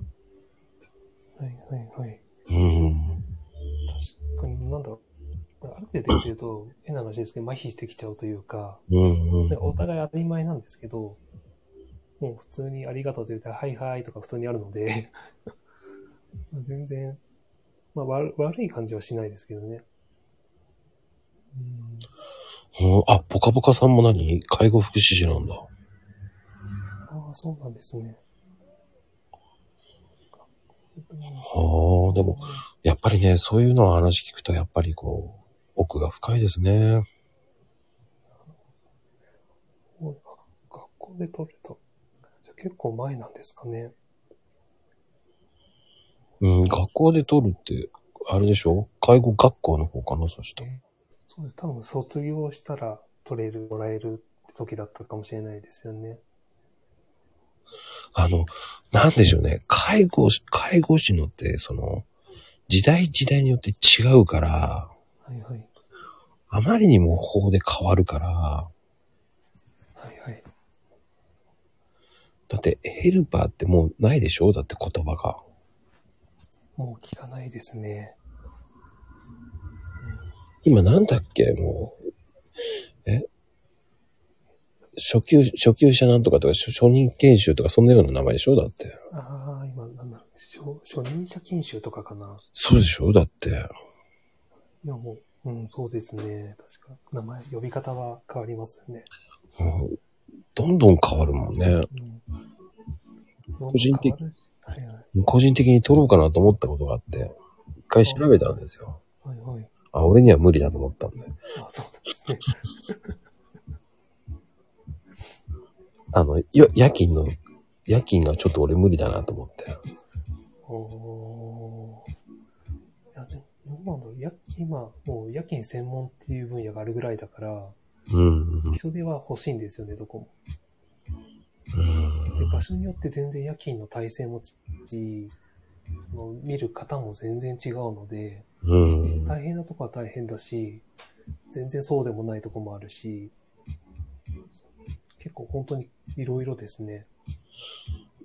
確かに、なん。だろう。ある程度言ってると、変な話ですけど、麻痺してきちゃうというか、うん。うん。で。お互い当たり前なん。ですけど、もう普通にありがとうと言ったら、はいはいとか普通にあるので、全然、まあ悪悪い感じはしないですけどね。うん。うん。あ、ポカポカさん。も何介護福祉士なん。だ。ああ、そうなん。ですね。はあ、でも、やっぱりね、そういうのを話聞くと、やっぱりこう、奥が深いですね。学校で取れた。じゃあ結構前なんですかね。うん、学校で取るって、あれでしょ？介護学校の方かな、そしたら。そうです。多分卒業したら取れる、もらえるって時だったかもしれないですよね。あの、なんでしょうね。介護士、介護士のって、その、時代時代によって違うから、はいはい。あまりにも法で変わるから、はいはい。だってヘルパーってもうないでしょ？だって言葉が。もう聞かないですね。今なんだっけ？もう。え？初級、初級者なんとかとか、初初任研修とか、そんなような名前でしょ？だって。ああ、今、なんだ？ろう、初初任者研修とかかな。そうでしょ？だって。いや、もう、うん、そうですね。確か。名前、呼び方は変わりますよね。うんどんどん変わるもんね。うん。個人的変わるはいはい。個人的に取ろうかなと思ったことがあって、一回調べたんですよ。はいはい。あ、俺には無理だと思ったんで。あ、そうですね。あの、よ夜勤の、夜勤がちょっと俺無理だなと思って。おー。いや、でも、どうなんだろう。や今、もう夜勤専門っていう分野があるぐらいだから、うん。うん人手は欲しいんですよね、どこも。うんで場所によって全然夜勤の体制も違い、その見る方も全然違うので、うん。大変なとこは大変だし、全然そうでもないとこもあるし、結構本当にいろいろですね。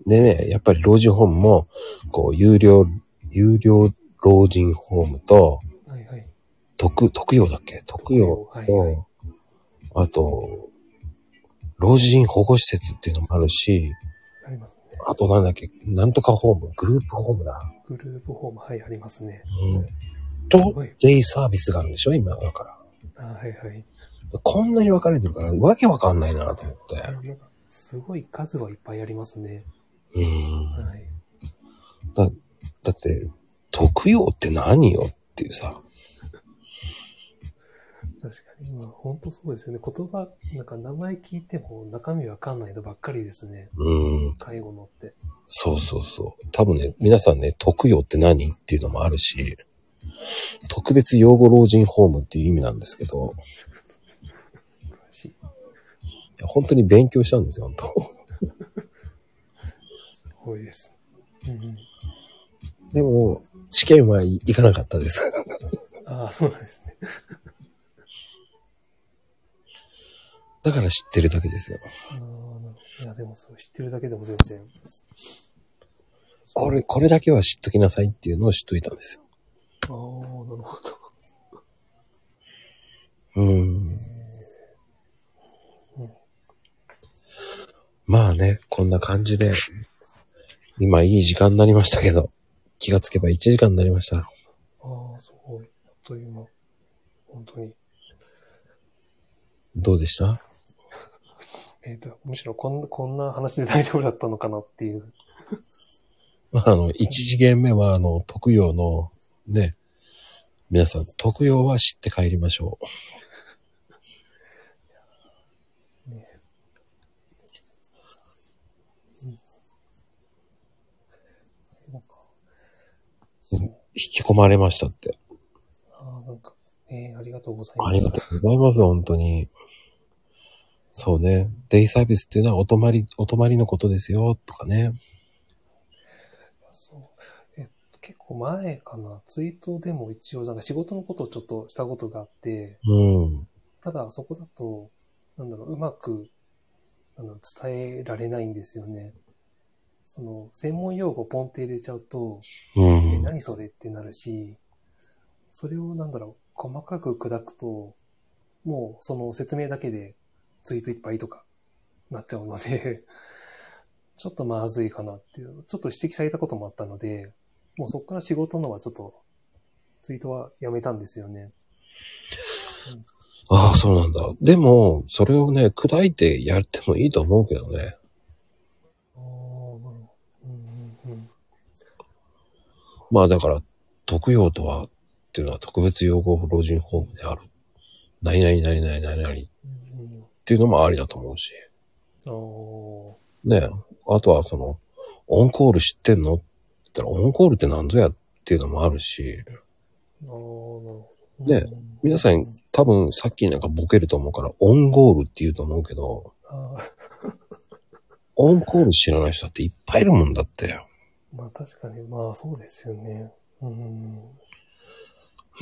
でね、やっぱり老人ホームも、こう、有料、有料老人ホームと、はいはい。特、特養だっけ？特養と、はいはいあと、老人保護施設っていうのもあるし、ありますね。あとなんだっけ、なんとかホーム、グループホームだ。グループホーム、はい、ありますね。うん。とデイサービスがあるんでしょ？今だから。あはいはい。こんなに分かれてるから、わけわかんないなと思って。すごい数はいっぱいありますね。うん。はい。だ、だって、特養って何よっていうさ。確かに、今、本当そうですよね。言葉、なんか名前聞いても中身わかんないのばっかりですね。うん。介護のって。そうそうそう。多分ね、皆さんね、特養って何っていうのもあるし、特別養護老人ホームっていう意味なんですけど、や本当に勉強したんですよ、本当。すごいです。うんうん。でも、試験は行かなかったです。ああ、そうなんですね。だから知ってるだけですよ。あいや、でもそう、知ってるだけでも全然。これ、これだけは知っときなさいっていうのを知っといたんですよ。ああ、なるほど。うん。まあね、こんな感じで、今いい時間になりましたけど、気がつけば1時間になりました。ああ、すごい。あっという間。本当に。どうでした？えっ、と、むしろこんな、こんな話で大丈夫だったのかなっていう。まあ、あの、1次元目は、あの、特養の、ね、皆さん、特養は知って帰りましょねうんなんか、う。引き込まれましたって。ああ、なんか、えー、ありがとうございます。ありがとうございます、本当に。そうね。デイサービスっていうのはお泊まり、お泊まりのことですよ、とかね。そう。えっと、結構前かな、ツイートでも一応、なんか仕事のことをちょっとしたことがあって、うん。ただそこだと、なんだろう、うまく、あの、伝えられないんですよね。その、専門用語ポンって入れちゃうと、うえ、ん。何それってなるし、それをなんだろう、細かく砕くと、もうその説明だけでツイートいっぱいとかなっちゃうので、ちょっとまずいかなっていう、ちょっと指摘されたこともあったので、もうそこから仕事のはちょっと、ツイートはやめたんですよね。ああ、そうなんだ。でも、それをね、砕いてやってもいいと思うけどね。ああ、なるほど。うんうんうん。まあだから、特養とは、っていうのは特別養護老人ホームである。何々何々何々っうんていうのもありだと思うし。うん、ああ、ねあとはその、オンコール知ってんのって言ったら、オンコールって何ぞやっていうのもあるし。ね皆さん多分さっきなんかボケると思うから、オンゴールって言うと思うけど、オンコール知らない人だっていっぱいいるもんだって。まあ確かに、まあそうですよね。うん。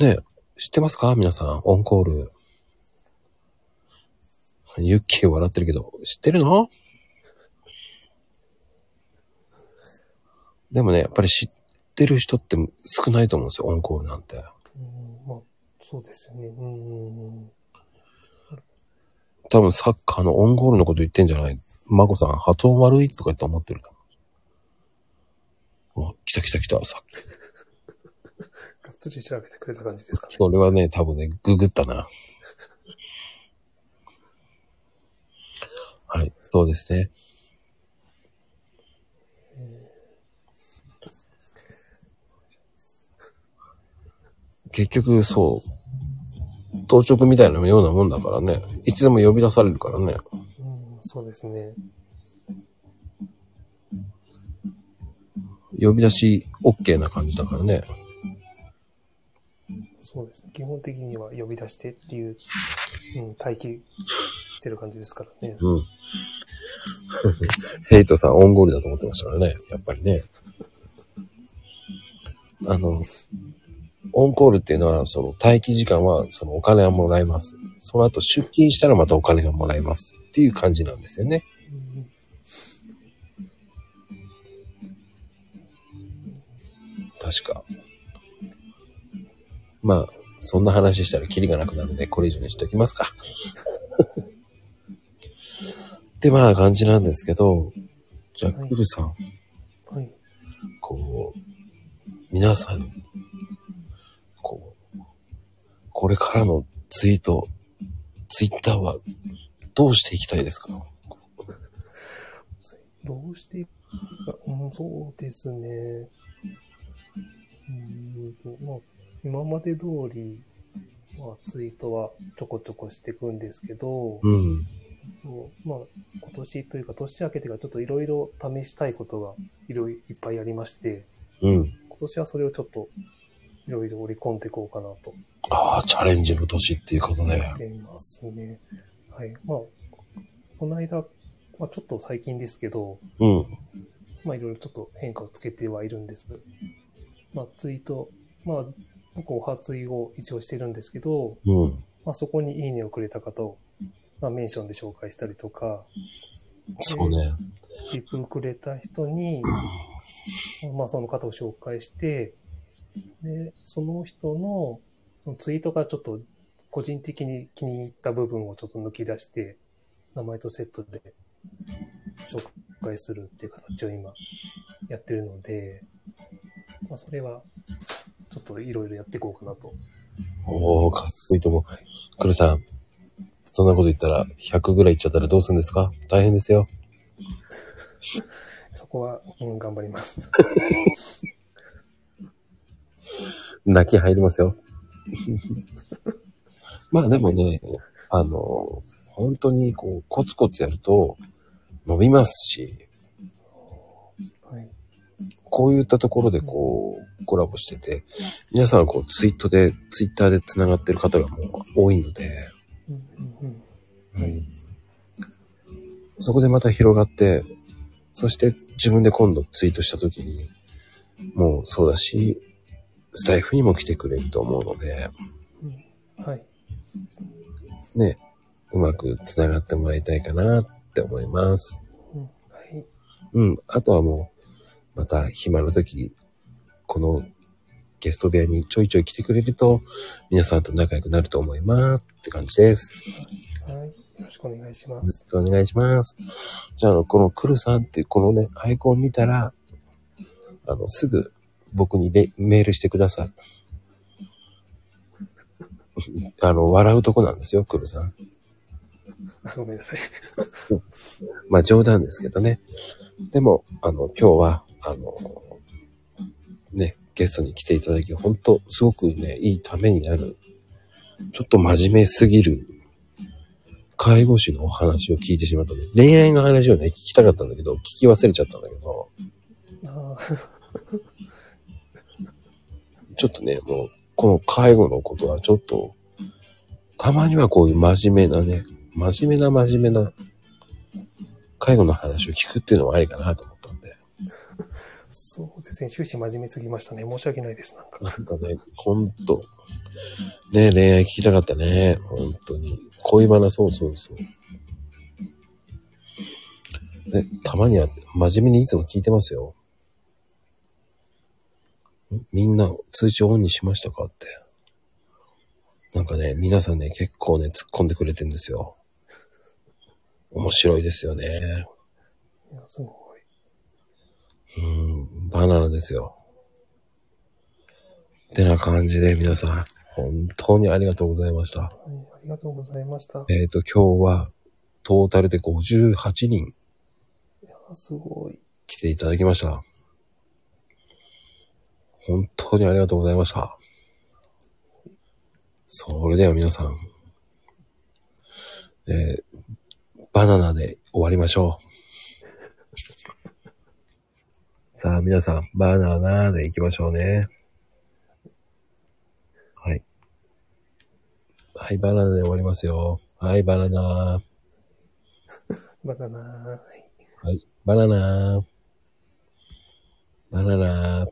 ね知ってますか？皆さん、オンコール。ユッキー笑ってるけど、知ってるの？でもね、やっぱりし、ってる人って少ないと思うんですよ、オンコールなんて。うん、まあ、そうですよね。うん。多分サッカーのオンゴールのこと言ってんじゃない？マコさん、発音悪いとか言って思ってると思う。お来た来た来た、さっき。がっつり調べてくれた感じですかね。それはね、多分ね、ググったな。はい、そうですね。結局、そう、当直みたいなようなもんだからね。いつでも呼び出されるからね。うん、そうですね。呼び出し OK な感じだからね。そうですね。基本的には呼び出してっていう、うん、待機してる感じですからね。うん。ヘイトさん、オンゴールだと思ってましたからね。やっぱりね。あの、オンコールっていうのは、その待機時間は、そのお金はもらえます。その後出勤したらまたお金がもらえます。っていう感じなんですよね。確か。まあ、そんな話したらキリがなくなるので、これ以上にしておきますか。で、まあ、感じなんですけど、じゃあ、はいクルさん、はい。こう、皆さんに、こう、これからのツイート、ツイッターはどうしていきたいですか？どうしていくか、うん、そうですね。うんと、まあ、今まで通り、まあ、ツイートはちょこちょこしていくんですけど、うん。まあ、今年というか年明けてからちょっといろいろ試したいことがいろいろいっぱいありまして、うん。今年はそれをちょっといろいろ織り込んでいこうかなとああ、チャレンジの年っていうことで。思いますね。はい。まあ、この間、まあちょっと最近ですけど、うん。まあいろいろちょっと変化をつけてはいるんです。まあツイート、まあ僕お初いを一応してるんですけど、うん。まあそこにいいねをくれた方を、まあメンションで紹介したりとか、そうね。リプくれた人に、まあその方を紹介して、で、その人のそのツイートがちょっと個人的に気に入った部分をちょっと抜き出して、名前とセットで紹介するっていう形を今やってるので、まあそれはちょっといろいろやっていこうかなと。おー、かっこいいと思う。クルさん、そんなこと言ったら、100ぐらいいっちゃったらどうするんですか？大変ですよ。そこは、うん、頑張ります。泣き入りますよ。まあでもね、あの、本当にこう、コツコツやると伸びますし、はい。こういったところでこう、コラボしてて、皆さんこう、ツイートで、ツイッターで繋がってる方がもう多いので、そこでまた広がって、そして自分で今度ツイートした時に、もうそうだし、スタイフにも来てくれると思うので、うん。はい。ね、うまく繋がってもらいたいかなって思います。うん。あとはもう、また暇な時、このゲスト部屋にちょいちょい来てくれると、皆さんと仲良くなると思いますって感じです。はい。よろしくお願いしまよろしす。くお願いします。じゃあ、このクルさんっていうこのね、アイコンを見たら、あの、すぐ僕にレメールしてください。あの、笑うとこなんですよ、クルさん。あごめんなさい。まあ冗談ですけどね。でも、あの、今日は、あの、ね、ゲストに来ていただき、本当すごくね、いいためになる、ちょっと真面目すぎる、介護士のお話を聞いてしまったので、恋愛の話をね、聞きたかったんだけど、聞き忘れちゃったんだけど、あちょっとね、もう、この介護のことはちょっと、たまにはこういう真面目なね、真面目な真面目な、介護の話を聞くっていうのもありかなと。そうですね。終始真面目すぎましたね。申し訳ないです。なんか。なんかね、ほんと。ね恋愛聞きたかったね。本当に。恋バナ、そうそうそう。ね、たまには真面目にいつも聞いてますよ。みんな通知オンにしましたかって。なんかね、皆さんね、結構ね、突っ込んでくれてんですよ。面白いですよね。いや、すごい。うん、バナナですよ。ってな感じで皆さん、本当にありがとうございました。はい、ありがとうございました。えっ、と、今日はトータルで58人いや、すごい。来ていただきました。本当にありがとうございました。それでは皆さん、えーバナナで終わりましょう。さあ皆さん、バナナで行きましょうね。はい。はい、バナナで終わりますよ。はい、バナナ。バナナ。はいはい、バナナ。バナナ。